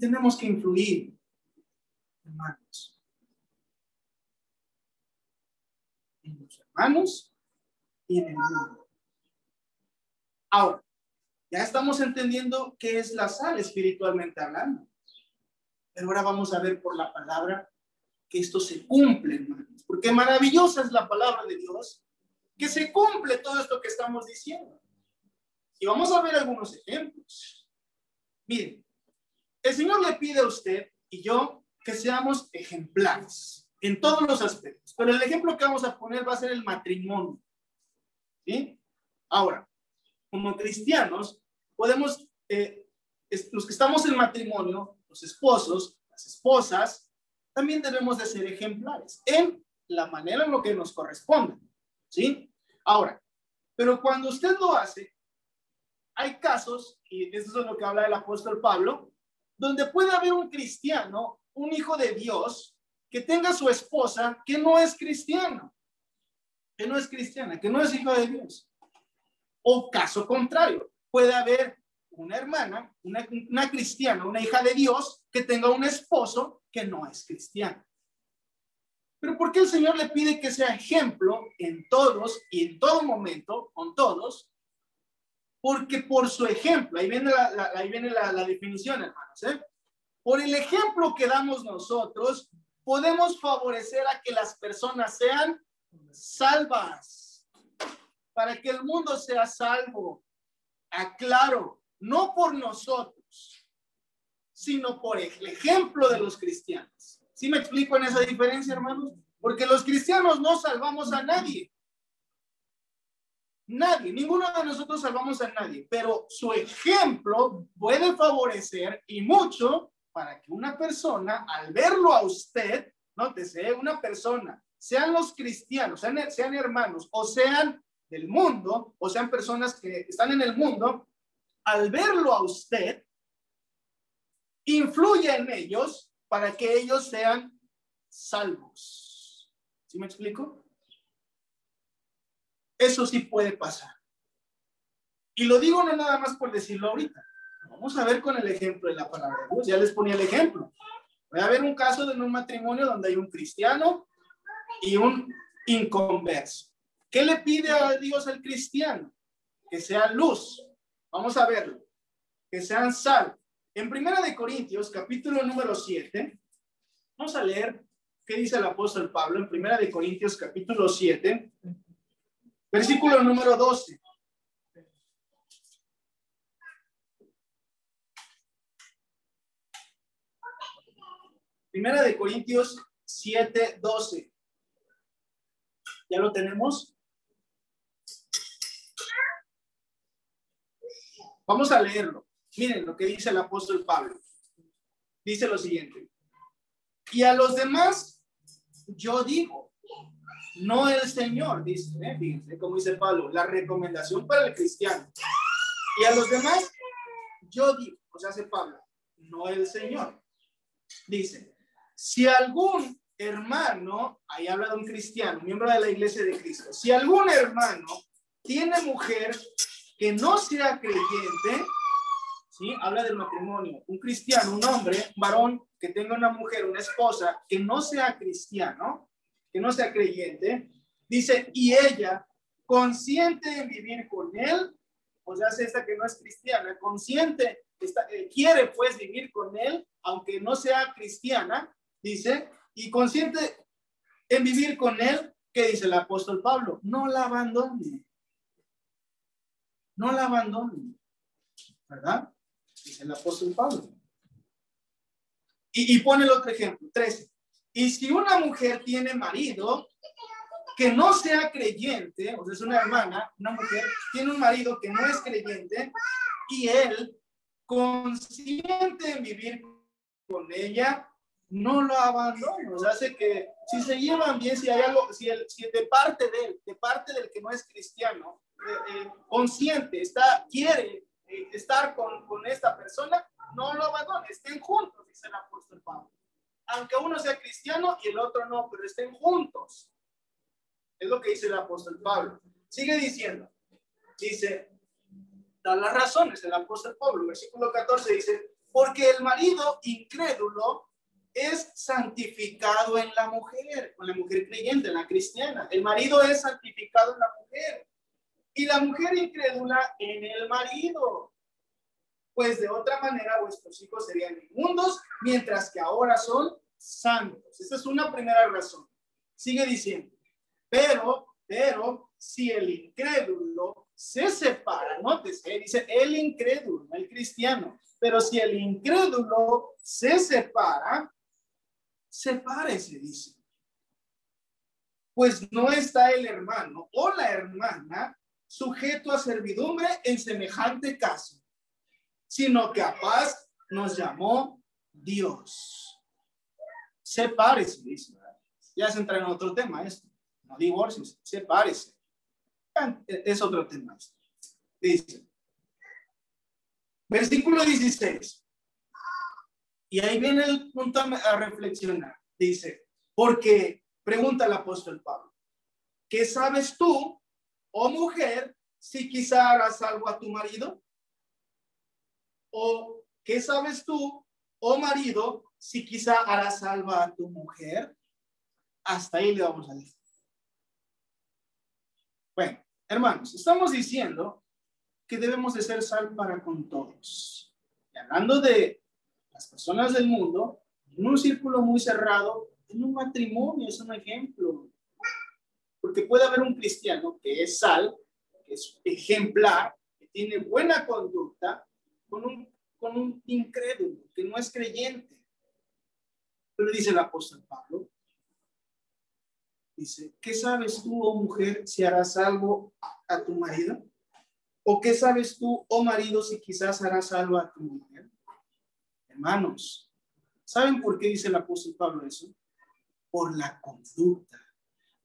Tenemos que influir, hermanos. En los hermanos y en el mundo. Ahora, ya estamos entendiendo qué es la sal espiritualmente hablando. Pero ahora vamos a ver por la palabra que esto se cumple, hermanos. Porque maravillosa es la palabra de Dios, que se cumple todo esto que estamos diciendo. Y vamos a ver algunos ejemplos. Miren, el Señor le pide a usted y yo que seamos ejemplares en todos los aspectos. Pero el ejemplo que vamos a poner va a ser el matrimonio. ¿Sí? Ahora, como cristianos, podemos, eh, los que estamos en matrimonio, los esposos, las esposas, también debemos de ser ejemplares en la manera en lo que nos corresponde. ¿Sí? Ahora, pero cuando usted lo hace, hay casos, y eso es lo que habla el apóstol Pablo, donde puede haber un cristiano, un hijo de Dios, que tenga su esposa que no es cristiano, que no es cristiana, que no es hijo de Dios. O caso contrario, puede haber una hermana, una, una cristiana, una hija de Dios, que tenga un esposo que no es cristiano. Pero ¿por qué el Señor le pide que sea ejemplo en todos y en todo momento, con todos? Porque por su ejemplo, ahí viene la, ahí viene la, definición, hermanos, ¿eh? por el ejemplo que damos nosotros, podemos favorecer a que las personas sean salvas, para que el mundo sea salvo. Aclaro, no por nosotros, sino por el ejemplo de los cristianos. ¿Sí me explico en esa diferencia, hermanos? Porque los cristianos no salvamos a nadie. Nadie, ninguno de nosotros salvamos a nadie, pero su ejemplo puede favorecer y mucho para que una persona, al verlo a usted, nótese, una persona, sean los cristianos, sean, hermanos o sean del mundo, o sean personas que están en el mundo, al verlo a usted, influye en ellos para que ellos sean salvos. ¿Sí me explico? Eso sí puede pasar. Y lo digo no nada más por decirlo ahorita. Vamos a ver con el ejemplo de la palabra de Dios. Ya les ponía el ejemplo. Voy a ver un caso de un matrimonio donde hay un cristiano y un inconverso. ¿Qué le pide a Dios al cristiano? Que sea luz. Vamos a verlo. Que sean sal. En Primera de Corintios, capítulo número 7, vamos a leer qué dice el apóstol Pablo en Primera de Corintios, capítulo 7, versículo número 12. Primera de Corintios 7, 12. ¿Ya lo tenemos? Vamos a leerlo. Miren lo que dice el apóstol Pablo. Dice lo siguiente. Y a los demás, yo digo, no el Señor, dice, ¿eh? fíjense como dice Pablo, la recomendación para el cristiano. Y a los demás, yo digo, o sea, hace Pablo, no el Señor. Dice, si algún hermano, ahí habla de un cristiano, miembro de la iglesia de Cristo, si algún hermano tiene mujer que no sea creyente, ¿sí? Habla del matrimonio, un cristiano, un hombre, un varón que tenga una mujer, una esposa, que no sea cristiano, que no sea creyente, dice, y ella consciente en vivir con él, o sea, es esta que no es cristiana, consciente, está, eh, quiere pues vivir con él, aunque no sea cristiana, dice, y consciente en vivir con él, ¿qué dice el apóstol Pablo? No la abandone. No la abandone. ¿Verdad? Dice el apóstol Pablo. Y, y pone el otro ejemplo, 13. Y si una mujer tiene marido que no sea creyente, o sea, es una hermana, una mujer, tiene un marido que no es creyente, y él, consciente en vivir con ella, no lo abandona. O sea, hace que si se llevan bien, si hay algo, si, el, si de parte de él, de parte del que no es cristiano, eh, eh, consciente, está, quiere eh, estar con, con, esta persona, no lo abandone, estén juntos, dice el apóstol Pablo. Aunque uno sea cristiano y el otro no, pero estén juntos. Es lo que dice el apóstol Pablo. Sigue diciendo, dice, da las razones el apóstol Pablo, versículo 14 dice, porque el marido incrédulo es santificado en la mujer, con la mujer creyente, en la cristiana. El marido es santificado en la mujer y la mujer incrédula en el marido. pues de otra manera vuestros hijos serían inmundos, mientras que ahora son santos. Esa es una primera razón. Sigue diciendo, pero, pero, si el incrédulo se separa, nótese, dice el incrédulo, el cristiano, pero si el incrédulo se separa, sepárese, dice. Pues no está el hermano o la hermana sujeto a servidumbre en semejante caso, sino que a paz nos llamó Dios. Sepárese, dice. Ya se entra en otro tema esto. No divorcios, sepárese. Es otro tema. Dice. Versículo 16. Y ahí viene el punto a reflexionar. Dice, porque pregunta el apóstol Pablo, ¿qué sabes tú, oh mujer, si quizá harás algo a tu marido? ¿O qué sabes tú, oh marido, si quizá harás algo a tu mujer? Hasta ahí le vamos a decir. Bueno, hermanos, estamos diciendo que debemos de ser sal para con todos. Y hablando de las personas del mundo, en un círculo muy cerrado, en un matrimonio es un ejemplo. Porque puede haber un cristiano que es sal, que es ejemplar, que tiene buena conducta, con un, con un incrédulo, que no es creyente. Pero dice el apóstol Pablo, dice, ¿qué sabes tú, oh mujer, si harás algo a tu marido? ¿O qué sabes tú, oh marido, si quizás harás algo a tu mujer? Hermanos, ¿saben por qué dice el apóstol Pablo eso? Por la conducta.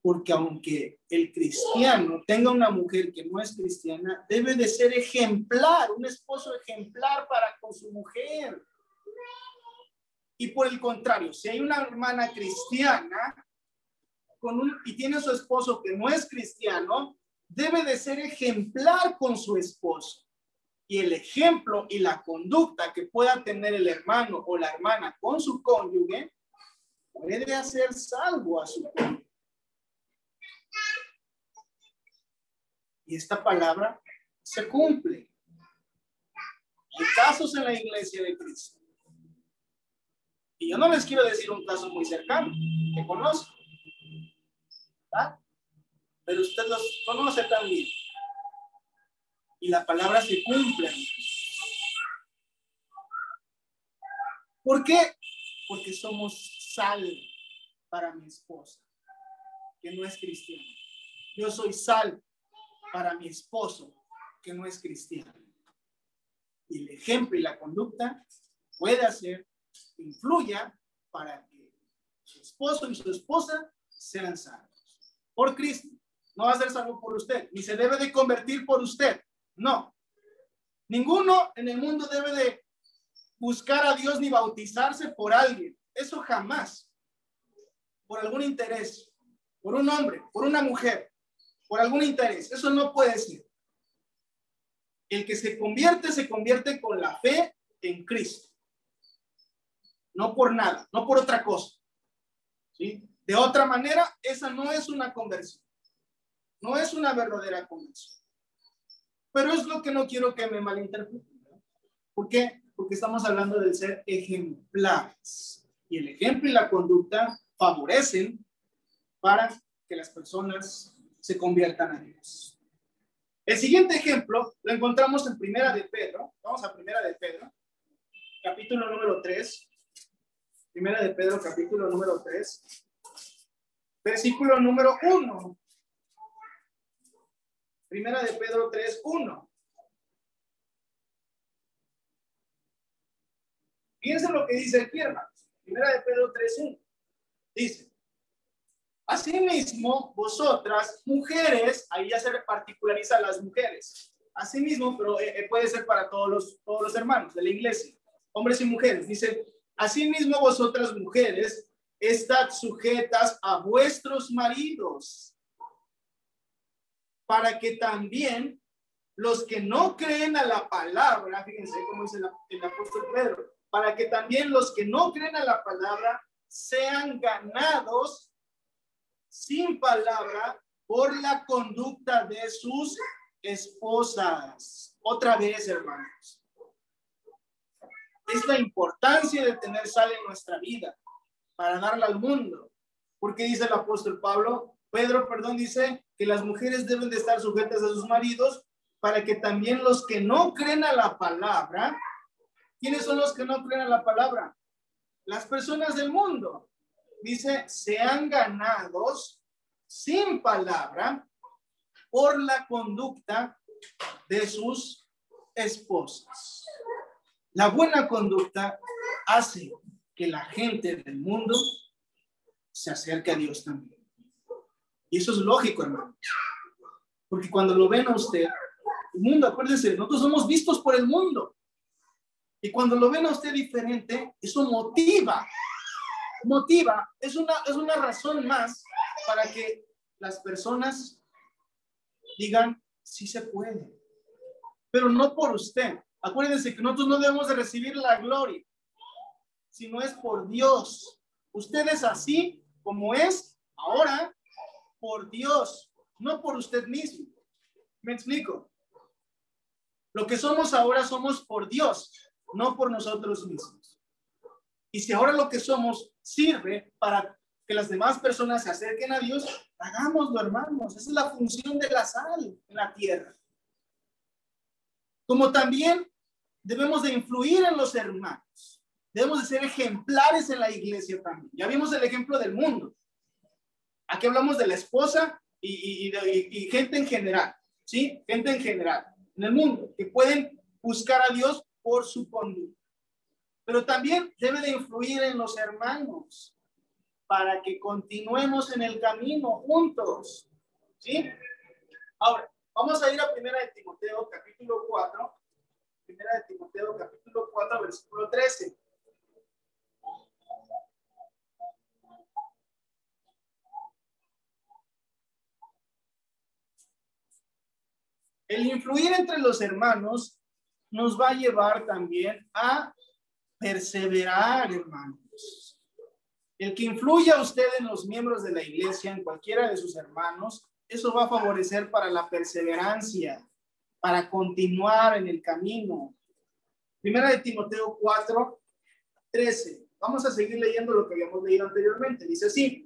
Porque aunque el cristiano tenga una mujer que no es cristiana, debe de ser ejemplar, un esposo ejemplar para con su mujer. Y por el contrario, si hay una hermana cristiana con un, y tiene a su esposo que no es cristiano, debe de ser ejemplar con su esposo. Y el ejemplo y la conducta que pueda tener el hermano o la hermana con su cónyuge puede hacer salvo a su cónyuge. Y esta palabra se cumple. Hay casos en la iglesia de Cristo. Y yo no les quiero decir un caso muy cercano, que conozco. ¿Ah? pero usted los conoce también. Y la palabra se cumple. ¿Por qué? Porque somos sal para mi esposa, que no es cristiana. Yo soy sal para mi esposo, que no es cristiano. Y el ejemplo y la conducta puede hacer, influya para que su esposo y su esposa sean salvos por Cristo no va a ser salvo por usted, ni se debe de convertir por usted. No. Ninguno en el mundo debe de buscar a Dios ni bautizarse por alguien. Eso jamás. Por algún interés, por un hombre, por una mujer, por algún interés. Eso no puede ser. El que se convierte, se convierte con la fe en Cristo. No por nada, no por otra cosa. ¿Sí? De otra manera, esa no es una conversión. No es una verdadera conversión. Pero es lo que no quiero que me malinterpreten. ¿Por qué? Porque estamos hablando de ser ejemplares. Y el ejemplo y la conducta favorecen para que las personas se conviertan a Dios. El siguiente ejemplo lo encontramos en Primera de Pedro. Vamos a Primera de Pedro, capítulo número 3. Primera de Pedro, capítulo número 3. Versículo número 1. Primera de Pedro 3, 1. Piensen lo que dice aquí, hermanos. Primera de Pedro 3, 1. Dice, Asimismo, vosotras, mujeres, ahí ya se particulariza las mujeres. Asimismo, pero eh, eh, puede ser para todos los, todos los hermanos de la iglesia, hombres y mujeres. Dice, asimismo, vosotras, mujeres, estad sujetas a vuestros maridos para que también los que no creen a la palabra, fíjense cómo dice el apóstol Pedro, para que también los que no creen a la palabra sean ganados sin palabra por la conducta de sus esposas. Otra vez, hermanos. Es la importancia de tener sal en nuestra vida para darla al mundo. Porque dice el apóstol Pablo, Pedro, perdón, dice que las mujeres deben de estar sujetas a sus maridos para que también los que no creen a la palabra, ¿quiénes son los que no creen a la palabra? Las personas del mundo. Dice, sean ganados sin palabra por la conducta de sus esposas. La buena conducta hace que la gente del mundo se acerque a Dios también. Y eso es lógico, hermano. Porque cuando lo ven a usted, el mundo, acuérdense, nosotros somos vistos por el mundo. Y cuando lo ven a usted diferente, eso motiva, motiva, es una, es una razón más para que las personas digan, sí se puede, pero no por usted. Acuérdense que nosotros no debemos de recibir la gloria, sino es por Dios. Usted es así como es ahora por Dios, no por usted mismo. ¿Me explico? Lo que somos ahora somos por Dios, no por nosotros mismos. Y si ahora lo que somos sirve para que las demás personas se acerquen a Dios, hagámoslo, hermanos. Esa es la función de la sal en la tierra. Como también debemos de influir en los hermanos. Debemos de ser ejemplares en la iglesia también. Ya vimos el ejemplo del mundo. Aquí hablamos de la esposa y, y gente en general, ¿sí? Gente en general en el mundo, que pueden buscar a Dios por su conducta. Pero también debe de influir en los hermanos para que continuemos en el camino juntos. ¿Sí? Ahora, vamos a ir a Primera de Timoteo, capítulo 4. Primera de Timoteo, capítulo 4, versículo 13. El influir entre los hermanos nos va a llevar también a perseverar, hermanos. El que influya usted en los miembros de la iglesia, en cualquiera de sus hermanos, eso va a favorecer para la perseverancia, para continuar en el camino. Primera de Timoteo 4, 13. Vamos a seguir leyendo lo que habíamos leído anteriormente. Dice así.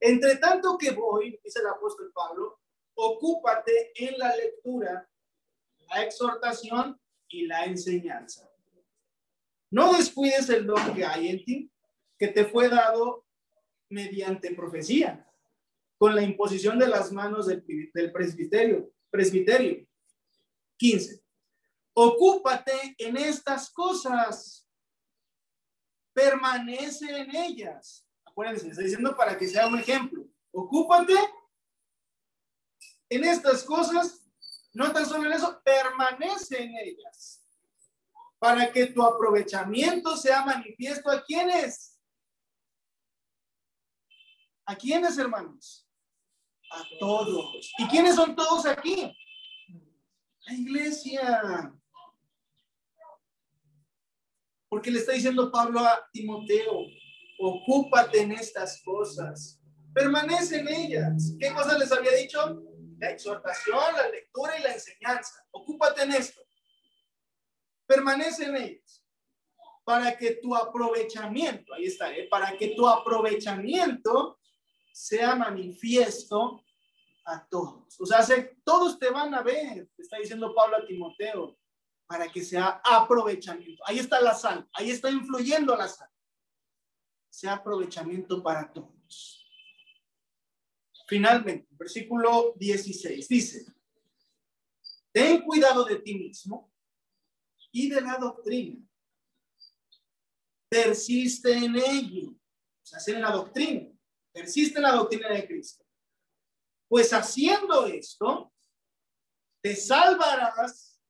Entre tanto que voy, dice el apóstol Pablo, ocúpate en la lectura, la exhortación y la enseñanza. No descuides el don que hay en ti, que te fue dado mediante profecía, con la imposición de las manos del, presbiterio. Presbiterio. 15. Ocúpate en estas cosas. Permanece en ellas. Acuérdense, está diciendo para que sea un ejemplo. Ocúpate en estas cosas, no tan solo en eso, permanece en ellas. Para que tu aprovechamiento sea manifiesto a quienes. ¿A quiénes, hermanos? A todos. ¿Y quiénes son todos aquí? La iglesia. Porque le está diciendo Pablo a Timoteo, ocúpate en estas cosas, permanece en ellas. ¿Qué cosas les había dicho? la exhortación, la lectura y la enseñanza. Ocúpate en esto. Permanece en ellos. Para que tu aprovechamiento, ahí está, ¿eh? para que tu aprovechamiento sea manifiesto a todos. O sea, todos te van a ver, está diciendo Pablo a Timoteo, para que sea aprovechamiento. Ahí está la sal, ahí está influyendo la sal. Sea aprovechamiento para todos. Finalmente, versículo 16 dice, ten cuidado de ti mismo y de la doctrina. Persiste en ello. O sea, en la doctrina. Persiste la doctrina de Cristo. Pues haciendo esto, te salvarás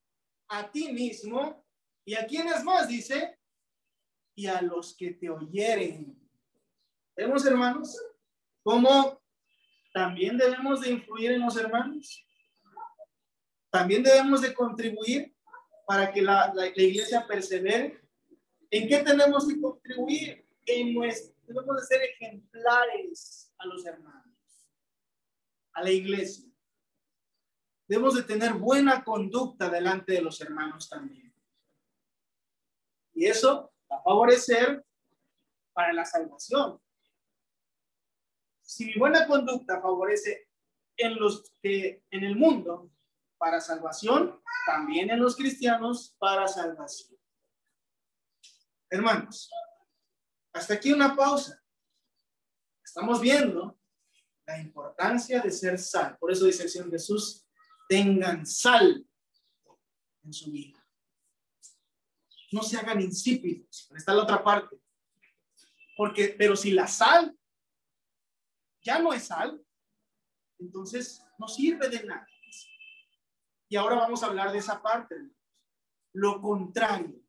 a ti mismo y a quienes más, dice, y a los que te oyeren. Vemos, hermanos, cómo también debemos de influir en los hermanos. También debemos de contribuir para que la, la, iglesia persevere. ¿En qué tenemos que contribuir? En nuestro, debemos de ser ejemplares a los hermanos, a la iglesia. Debemos de tener buena conducta delante de los hermanos también. Y eso va a favorecer para la salvación. Si mi buena conducta favorece en los que en el mundo para salvación, también en los cristianos para salvación. Hermanos, hasta aquí una pausa. Estamos viendo la importancia de ser sal. Por eso dice el Señor Jesús, tengan sal en su vida. No se hagan insípidos. Está la otra parte. Porque, pero si la sal ya no es sal, entonces no sirve de nada. Y ahora vamos a hablar de esa parte. Lo contrario.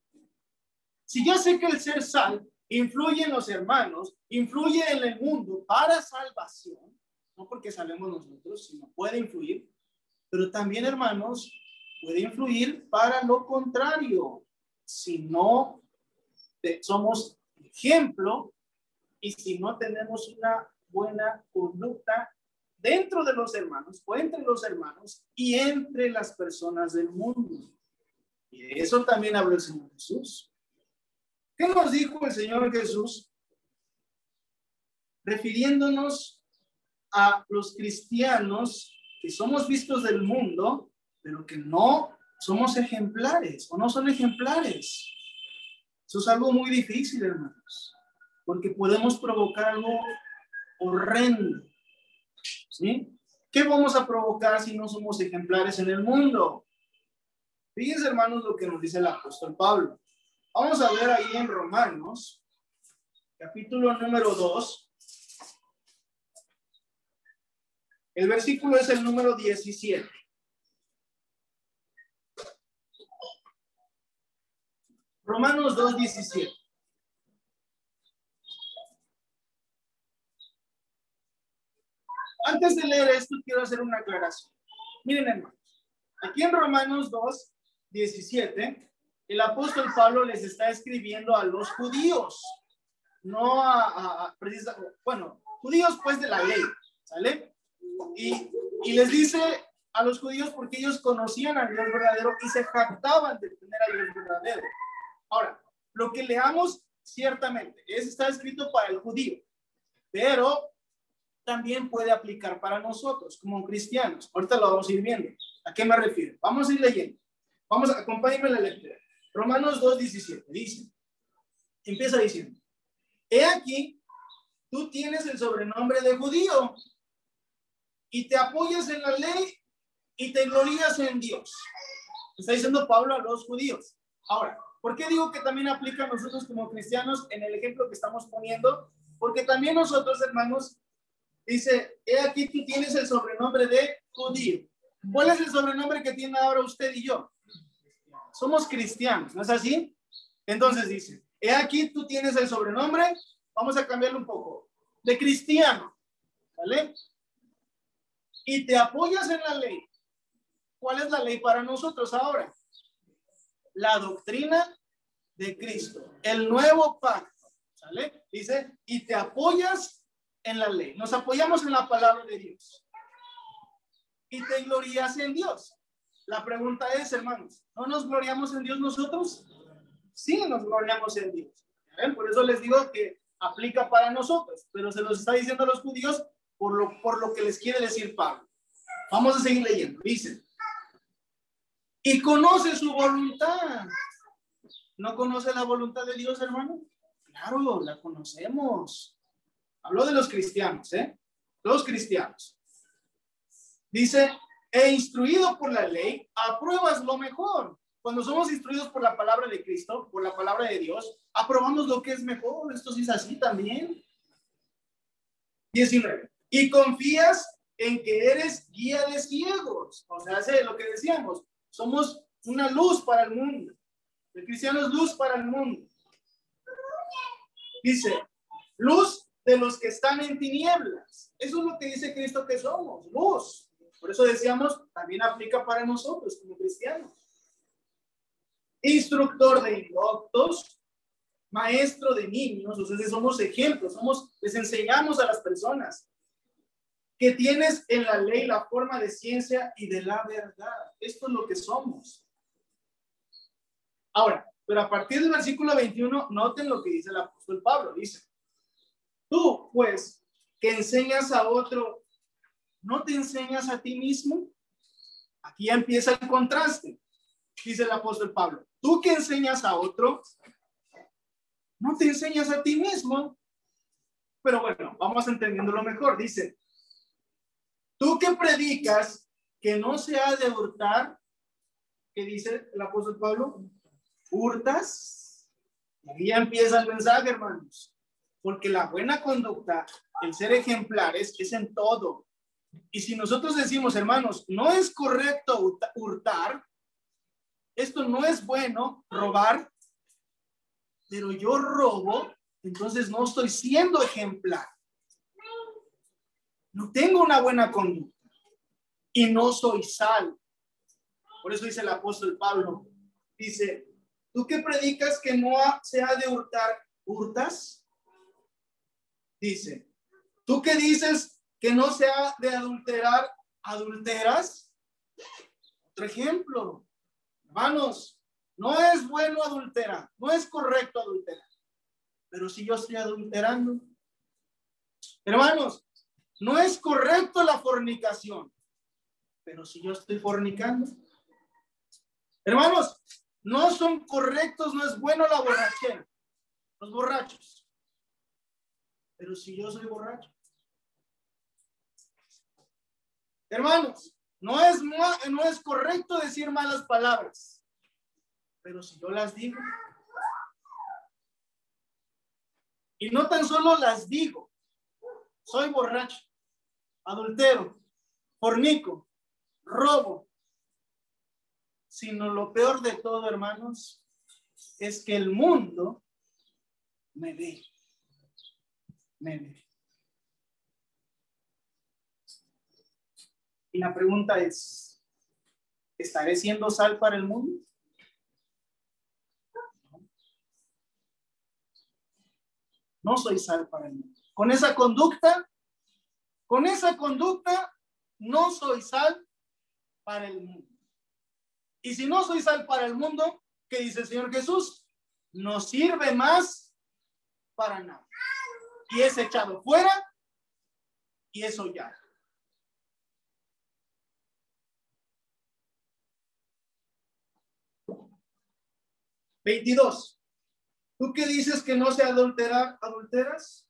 Si yo sé que el ser sal influye en los hermanos, influye en el mundo para salvación, no porque salemos nosotros, sino puede influir, pero también, hermanos, puede influir para lo contrario. Si no somos ejemplo y si no tenemos una buena conducta dentro de los hermanos o entre los hermanos y entre las personas del mundo. Y de eso también habló el Señor Jesús. ¿Qué nos dijo el Señor Jesús? Refiriéndonos a los cristianos que somos vistos del mundo, pero que no somos ejemplares o no son ejemplares. Eso es algo muy difícil, hermanos, porque podemos provocar algo horrendo ¿Sí? ¿Qué vamos a provocar si no somos ejemplares en el mundo? Fíjense, hermanos, lo que nos dice el apóstol Pablo. Vamos a ver ahí en Romanos, capítulo número 2. El versículo es el número 17. Romanos 2, 17. Antes de leer esto, quiero hacer una aclaración. Miren, hermanos, aquí en Romanos 2, 17, el apóstol Pablo les está escribiendo a los judíos, no a, bueno, judíos pues de la ley, ¿sale? Y, y les dice a los judíos porque ellos conocían al Dios verdadero y se jactaban de tener al Dios verdadero. Ahora, lo que leamos ciertamente es está escrito para el judío, pero también puede aplicar para nosotros como cristianos. Ahorita lo vamos a ir viendo. ¿A qué me refiero? Vamos a ir leyendo. Vamos, a acompáñenme la lectura. Romanos 2.17 dice, empieza diciendo, he aquí, tú tienes el sobrenombre de judío y te apoyas en la ley y te glorías en Dios. Está diciendo Pablo a los judíos. Ahora, ¿por qué digo que también aplica a nosotros como cristianos en el ejemplo que estamos poniendo? Porque también nosotros, hermanos, Dice, he aquí tú tienes el sobrenombre de judío. ¿Cuál es el sobrenombre que tiene ahora usted y yo? Somos cristianos, ¿no es así? Entonces dice, he aquí tú tienes el sobrenombre, vamos a cambiarlo un poco, de cristiano, ¿vale? Y te apoyas en la ley. ¿Cuál es la ley para nosotros ahora? La doctrina de Cristo, el nuevo pacto, ¿sale? Dice, y te apoyas en la ley, nos apoyamos en la palabra de Dios y te glorías en Dios. La pregunta es, hermanos, ¿no nos gloriamos en Dios nosotros? Sí, nos gloriamos en Dios. Por eso les digo que aplica para nosotros, pero se los está diciendo a los judíos por lo, por lo que les quiere decir Pablo. Vamos a seguir leyendo. Dice, y conoce su voluntad. ¿No conoce la voluntad de Dios, hermano? Claro, la conocemos. Habló de los cristianos, ¿eh? Los cristianos. Dice, e instruido por la ley, apruebas lo mejor. Cuando somos instruidos por la palabra de Cristo, por la palabra de Dios, aprobamos lo que es mejor. Esto sí es así también. 19. Y confías en que eres guía de ciegos. O sea, hace lo que decíamos. Somos una luz para el mundo. El cristiano es luz para el mundo. Dice, luz de los que están en tinieblas. Eso es lo que dice Cristo que somos, luz. Por eso decíamos, también aplica para nosotros como cristianos. Instructor de indoctos, maestro de niños, o sea, somos ejemplos, somos, les enseñamos a las personas que tienes en la ley la forma de ciencia y de la verdad. Esto es lo que somos. Ahora, Pero a partir del versículo 21, noten lo que dice el apóstol Pablo. Dice, tú pues que enseñas a otro, ¿no te enseñas a ti mismo? Aquí empieza el contraste, dice el apóstol Pablo. Tú que enseñas a otro, no te enseñas a ti mismo. Pero bueno, vamos entendiéndolo mejor. Dice, tú que predicas que no se ha de hurtar, ¿qué dice el apóstol Pablo? Hurtas. Y ya empieza el mensaje, hermanos. Porque la buena conducta, el ser ejemplares, es en todo. Y si nosotros decimos, hermanos, no es correcto hurtar, esto no es bueno, robar, pero yo robo, entonces no estoy siendo ejemplar. No tengo una buena conducta y no soy sal. Por eso dice el apóstol Pablo, dice, tú que predicas que no se ha de hurtar, hurtas. Dice, tú que dices que no se ha de adulterar, adulteras. Otro ejemplo, hermanos, no es bueno adulterar, no es correcto adulterar. Pero si yo estoy adulterando, hermanos, no es correcto la fornicación. Pero si yo estoy fornicando, hermanos, no son correctos, no es bueno la borrachera, los borrachos. Pero si yo soy borracho, hermanos, no es, no es correcto decir malas palabras. Pero si yo las digo, y no tan solo las digo, soy borracho, adultero, fornico, robo, sino lo peor de todo, hermanos, es que el mundo me ve, me ve. La pregunta es, ¿estaré siendo sal para el mundo? No soy sal para el mundo. Con esa conducta, con esa conducta, no soy sal para el mundo. Y si no soy sal para el mundo, ¿qué dice el Señor Jesús? No sirve más para nada. Y es echado fuera y eso ya. Veintidós. ¿Tú qué dices que no se adultera, adulteras?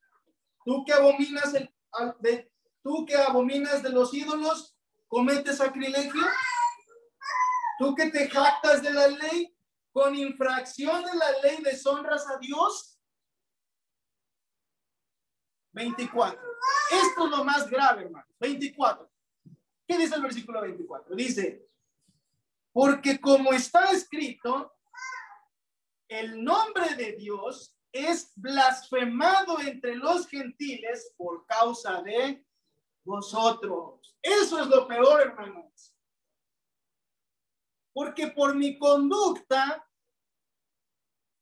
¿Tú que abominas el, de, tú que abominas de los ídolos, cometes sacrilegio? ¿Tú que te jactas de la ley, con infracción de la ley deshonras a Dios? 24. Esto es lo más grave, hermano. 24. ¿Qué dice el versículo 24? Dice, porque como está escrito, el nombre de Dios es blasfemado entre los gentiles por causa de vosotros. Eso es lo peor, hermanos. Porque por mi conducta,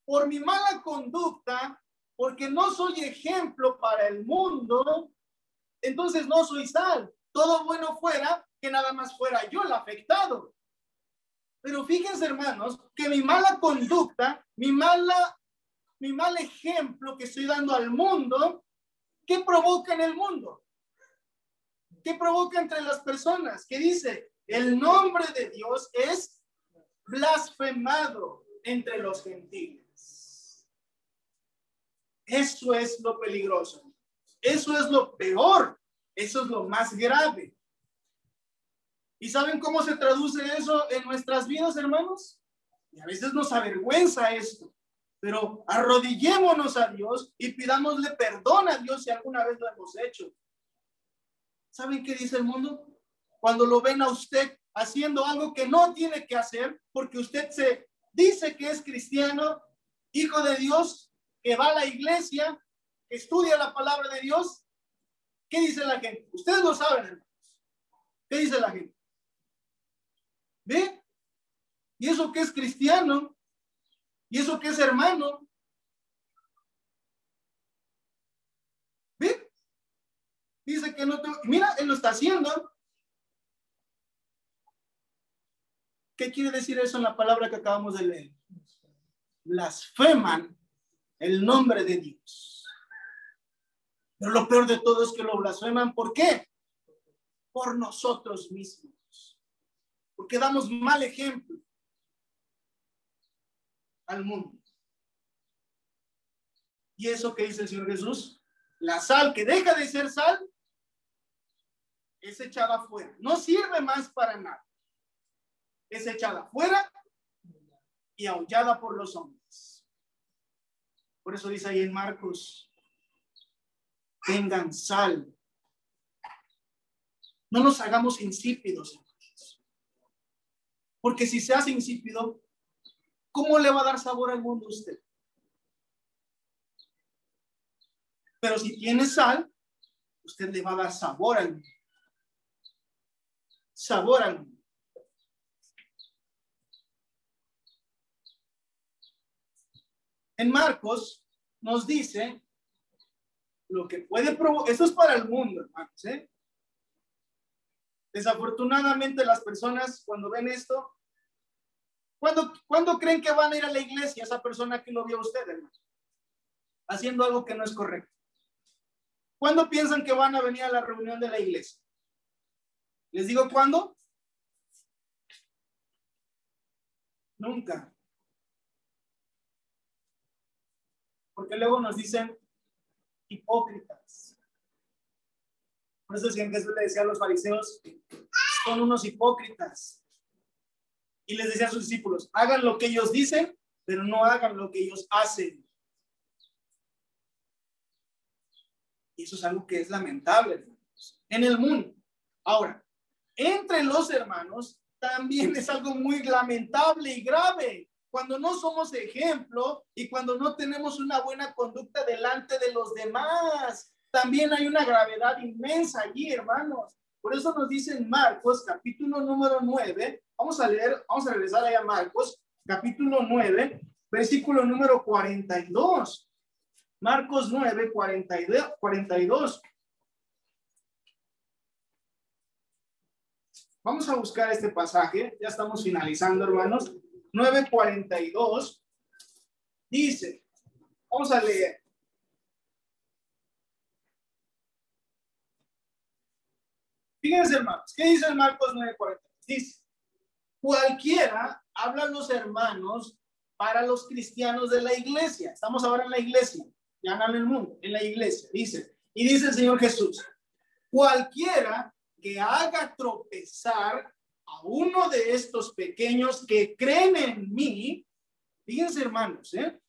por mi mala conducta, porque no soy ejemplo para el mundo, entonces no soy sal. Todo bueno fuera que nada más fuera yo el afectado. Pero fíjense, hermanos, que mi mala conducta, mi mala, mi mal ejemplo que estoy dando al mundo, ¿qué provoca en el mundo? ¿Qué provoca entre las personas? ¿Qué dice? El nombre de Dios es blasfemado entre los gentiles. Eso es lo peligroso. Eso es lo peor. Eso es lo más grave. ¿Y saben cómo se traduce eso en nuestras vidas, hermanos? Y a veces nos avergüenza esto, pero arrodillémonos a Dios y pidámosle perdón a Dios si alguna vez lo hemos hecho. ¿Saben qué dice el mundo? Cuando lo ven a usted haciendo algo que no tiene que hacer, porque usted se dice que es cristiano, hijo de Dios, que va a la iglesia, que estudia la palabra de Dios, ¿qué dice la gente? Ustedes lo saben, hermanos. ¿Qué dice la gente? ¿Ve? ¿Y eso que es cristiano? ¿Y eso que es hermano? ¿Ve? Dice que no te... Mira, él lo está haciendo. ¿Qué quiere decir eso en la palabra que acabamos de leer? blasfeman el nombre de Dios. Pero lo peor de todo es que lo blasfeman. ¿Por qué? Por nosotros mismos. Porque damos mal ejemplo al mundo. ¿Y eso que dice el Señor Jesús? La sal que deja de ser sal es echada afuera. No sirve más para nada. Es echada afuera y aullada por los hombres. Por eso dice ahí en Marcos, tengan sal. No nos hagamos insípidos. Porque si se hace insípido, ¿cómo le va a dar sabor al mundo a usted? Pero si tiene sal, usted le va a dar sabor al mundo. Sabor al mundo. En Marcos nos dice lo que puede provocar. Eso es para el mundo, hermanos. ¿eh? Desafortunadamente las personas cuando ven esto, ¿cuándo, ¿cuándo creen que van a ir a la iglesia esa persona que lo vio usted, hermano? Haciendo algo que no es correcto. ¿Cuándo piensan que van a venir a la reunión de la iglesia? ¿Les digo cuándo? Nunca. Porque luego nos dicen hipócritas. Por eso decían Jesús le decía a los fariseos, son unos hipócritas. Y les decía a sus discípulos, hagan lo que ellos dicen, pero no hagan lo que ellos hacen. Y eso es algo que es lamentable, hermanos, en el mundo. Ahora, entre los hermanos también es algo muy lamentable y grave cuando no somos ejemplo y cuando no tenemos una buena conducta delante de los demás. También hay una gravedad inmensa allí, hermanos. Por eso nos dice en Marcos, capítulo número 9. Vamos a leer, vamos a regresar allá a Marcos, capítulo 9, versículo número 42. Marcos 9, 42. Vamos a buscar este pasaje. Ya estamos finalizando, hermanos. 9.42 dice, vamos a leer. Fíjense, hermanos, ¿qué dice el Marcos 9.42? Dice, cualquiera, hablan los hermanos para los cristianos de la iglesia. Estamos ahora en la iglesia ya no en el mundo, en la iglesia, dice. Y dice el Señor Jesús, cualquiera que haga tropezar a uno de estos pequeños que creen en mí, fíjense hermanos, ¿eh?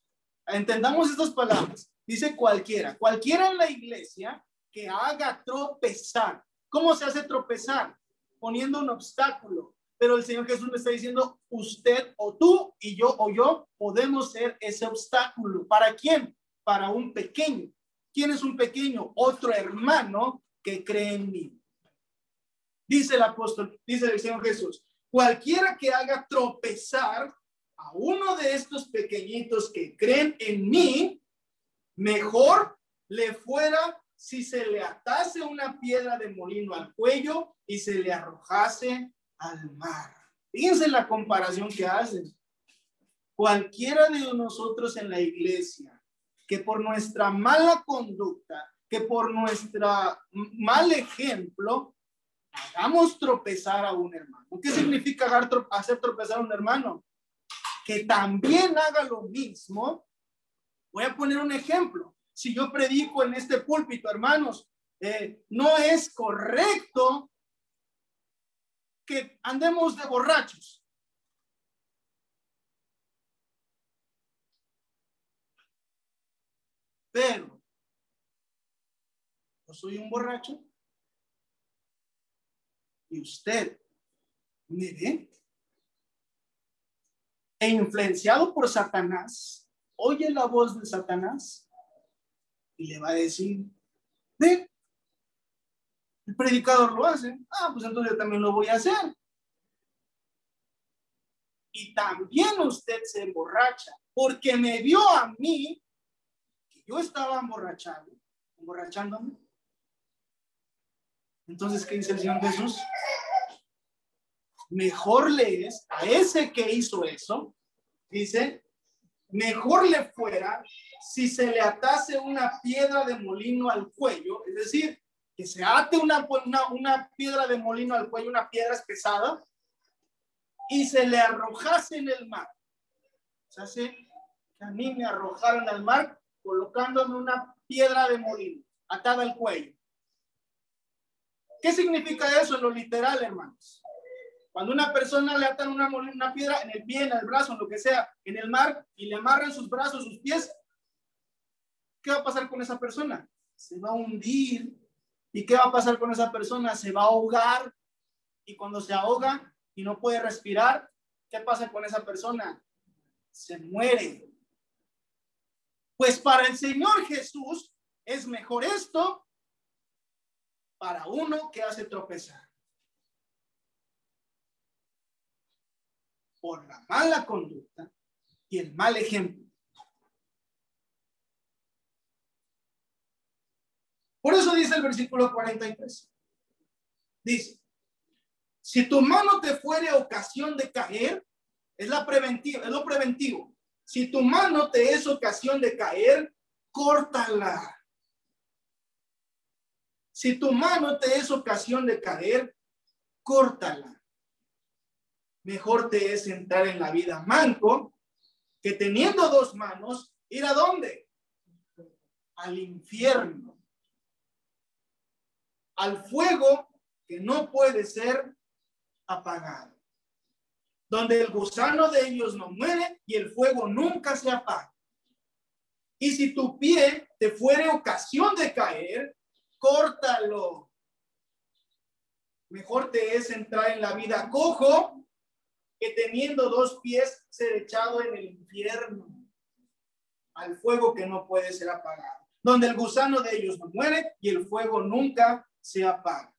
entendamos estas palabras, dice cualquiera, cualquiera en la iglesia que haga tropezar. ¿Cómo se hace tropezar? Poniendo un obstáculo. Pero el Señor Jesús me está diciendo, usted o tú y yo o yo podemos ser ese obstáculo. ¿Para quién? para un pequeño. ¿Quién es un pequeño? Otro hermano que cree en mí. Dice el apóstol, dice el Señor Jesús, cualquiera que haga tropezar a uno de estos pequeñitos que creen en mí, mejor le fuera si se le atase una piedra de molino al cuello y se le arrojase al mar. Fíjense la comparación que hacen. Cualquiera de nosotros en la iglesia que por nuestra mala conducta, que por nuestro mal ejemplo, hagamos tropezar a un hermano. ¿Qué significa hacer tropezar a un hermano? Que también haga lo mismo. Voy a poner un ejemplo. Si yo predico en este púlpito, hermanos, eh, no es correcto que andemos de borrachos. Pero, yo soy un borracho y usted me ve e influenciado por Satanás, oye la voz de Satanás y le va a decir, ve, el predicador lo hace, ah, pues entonces yo también lo voy a hacer. Y también usted se emborracha porque me vio a mí yo estaba emborrachado, emborrachándome. Entonces, ¿qué dice el Señor Jesús? Mejor lees a ese que hizo eso, dice, mejor le fuera si se le atase una piedra de molino al cuello, es decir, que se ate una, una, piedra de molino al cuello, una piedra pesada, y se le arrojase en el mar. Se hace a mí me arrojaron al mar colocándome una piedra de molino atada al cuello. ¿Qué significa eso en lo literal, hermanos? Cuando una persona le atan una, una piedra en el pie, en el brazo, en lo que sea, en el mar, y le amarran sus brazos, sus pies, ¿qué va a pasar con esa persona? Se va a hundir. ¿Y qué va a pasar con esa persona? Se va a ahogar. Y cuando se ahoga y no puede respirar, ¿qué pasa con esa persona? Se muere. Pues para el Señor Jesús es mejor esto para uno que hace tropezar. Por la mala conducta y el mal ejemplo. Por eso dice el versículo 43. Dice, si tu mano te fuere ocasión de caer, es la preventiva, es lo preventivo. Si tu mano te es ocasión de caer, córtala. Si tu mano te es ocasión de caer, córtala. Mejor te es entrar en la vida manco que teniendo dos manos, ir a dónde? Al infierno. Al fuego que no puede ser apagado donde el gusano de ellos no muere y el fuego nunca se apaga. Y si tu pie te fuere ocasión de caer, córtalo. Mejor te es entrar en la vida cojo que teniendo dos pies ser echado en el infierno, al fuego que no puede ser apagado, donde el gusano de ellos no muere y el fuego nunca se apaga.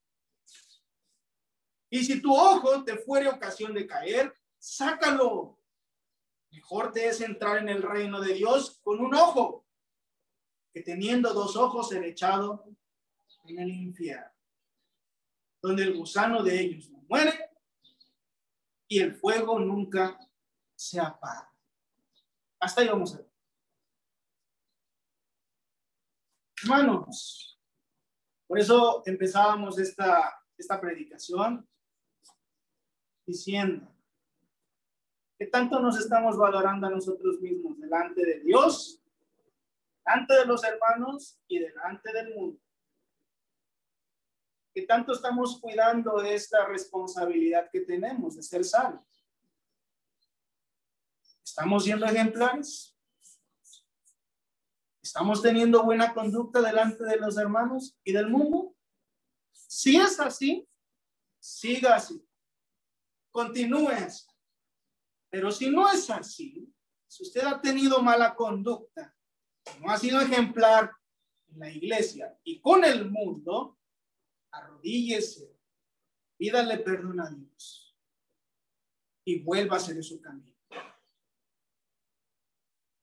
Y si tu ojo te fuere ocasión de caer, sácalo. Mejor te es entrar en el reino de Dios con un ojo que teniendo dos ojos ser echado en el infierno, donde el gusano de ellos no muere y el fuego nunca se apaga. Hasta ahí vamos a ver. Hermanos, por eso empezábamos esta, esta predicación diciendo, ¿Qué tanto nos estamos valorando a nosotros mismos delante de Dios, delante de los hermanos y delante del mundo? ¿Qué tanto estamos cuidando de esta responsabilidad que tenemos de ser sanos? ¿Estamos siendo ejemplares? ¿Estamos teniendo buena conducta delante de los hermanos y del mundo? Si es así, siga así. Continúe así. Pero si no es así, si usted ha tenido mala conducta, no ha sido ejemplar en la iglesia y con el mundo, arrodíllese, pídale perdón a Dios y vuelva a hacer su camino.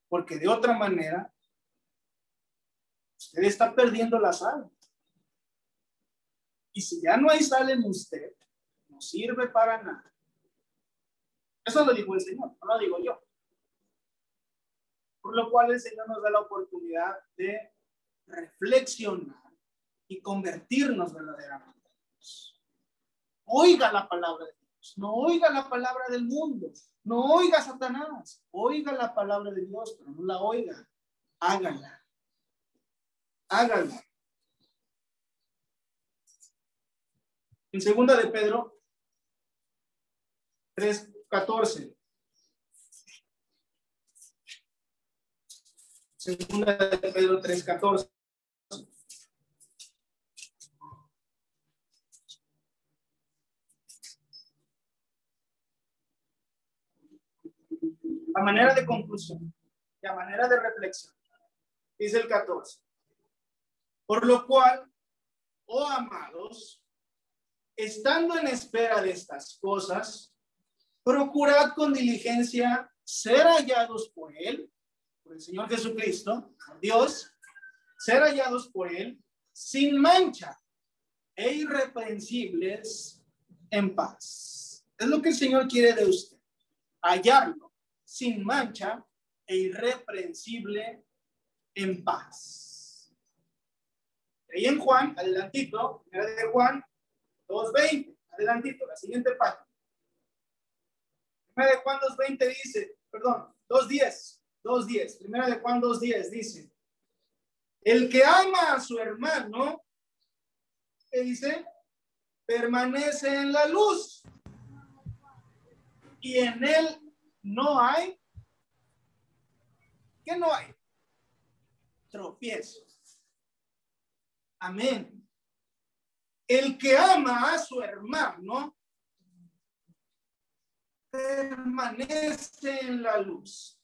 Porque de otra manera, usted está perdiendo la sal. Y si ya no hay sal en usted, no sirve para nada. Eso lo dijo el Señor, no lo digo yo. Por lo cual el Señor nos da la oportunidad de reflexionar y convertirnos verdaderamente Oiga la palabra de Dios, no oiga la palabra del mundo, no oiga Satanás, oiga la palabra de Dios, pero no la oiga, hágala, hágala. En segunda de Pedro 3, 14. Segunda de Pedro 3, 14. A manera de conclusión y a manera de reflexión, dice el 14. Por lo cual, oh amados, estando en espera de estas cosas, procurad con diligencia ser hallados por Él, por el Señor Jesucristo, Dios, ser hallados por Él sin mancha e irreprensibles en paz. Es lo que el Señor quiere de usted, hallarlo sin mancha e irreprensible en paz. Ahí en Juan, adelantito, era de Juan 2.20, adelantito, la siguiente página. Primera de Juan 2.20 dice, perdón, 2.10, 2.10, primera de Juan 2.10 dice, el que ama a su hermano, ¿qué dice? Permanece en la luz y en él no hay, ¿qué no hay? Tropiezos. Amén. El que ama a su hermano permanece en la luz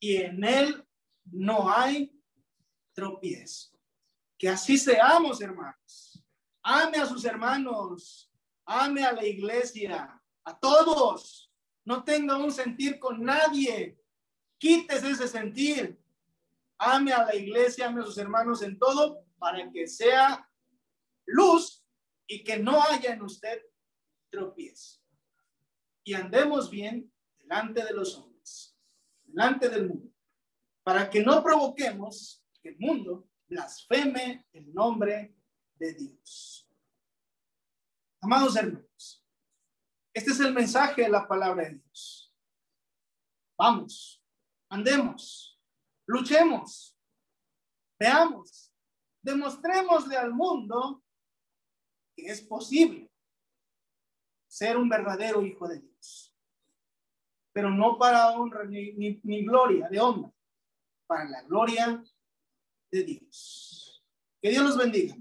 y en él no hay tropiezo. Que así seamos, hermanos. Ame a sus hermanos, ame a la iglesia, a todos. No tenga un sentir con nadie. Quítese ese sentir. Ame a la iglesia, ame a sus hermanos en todo para que sea luz y que no haya en usted tropiezo. Y andemos bien delante de los hombres, delante del mundo, para que no provoquemos que el mundo blasfeme el nombre de Dios. Amados hermanos, este es el mensaje de la palabra de Dios. Vamos, andemos, luchemos, veamos, demostrémosle al mundo que es posible ser un verdadero hijo de Dios. Pero no para honra ni, ni gloria de hombre, para la gloria de Dios. Que Dios los bendiga.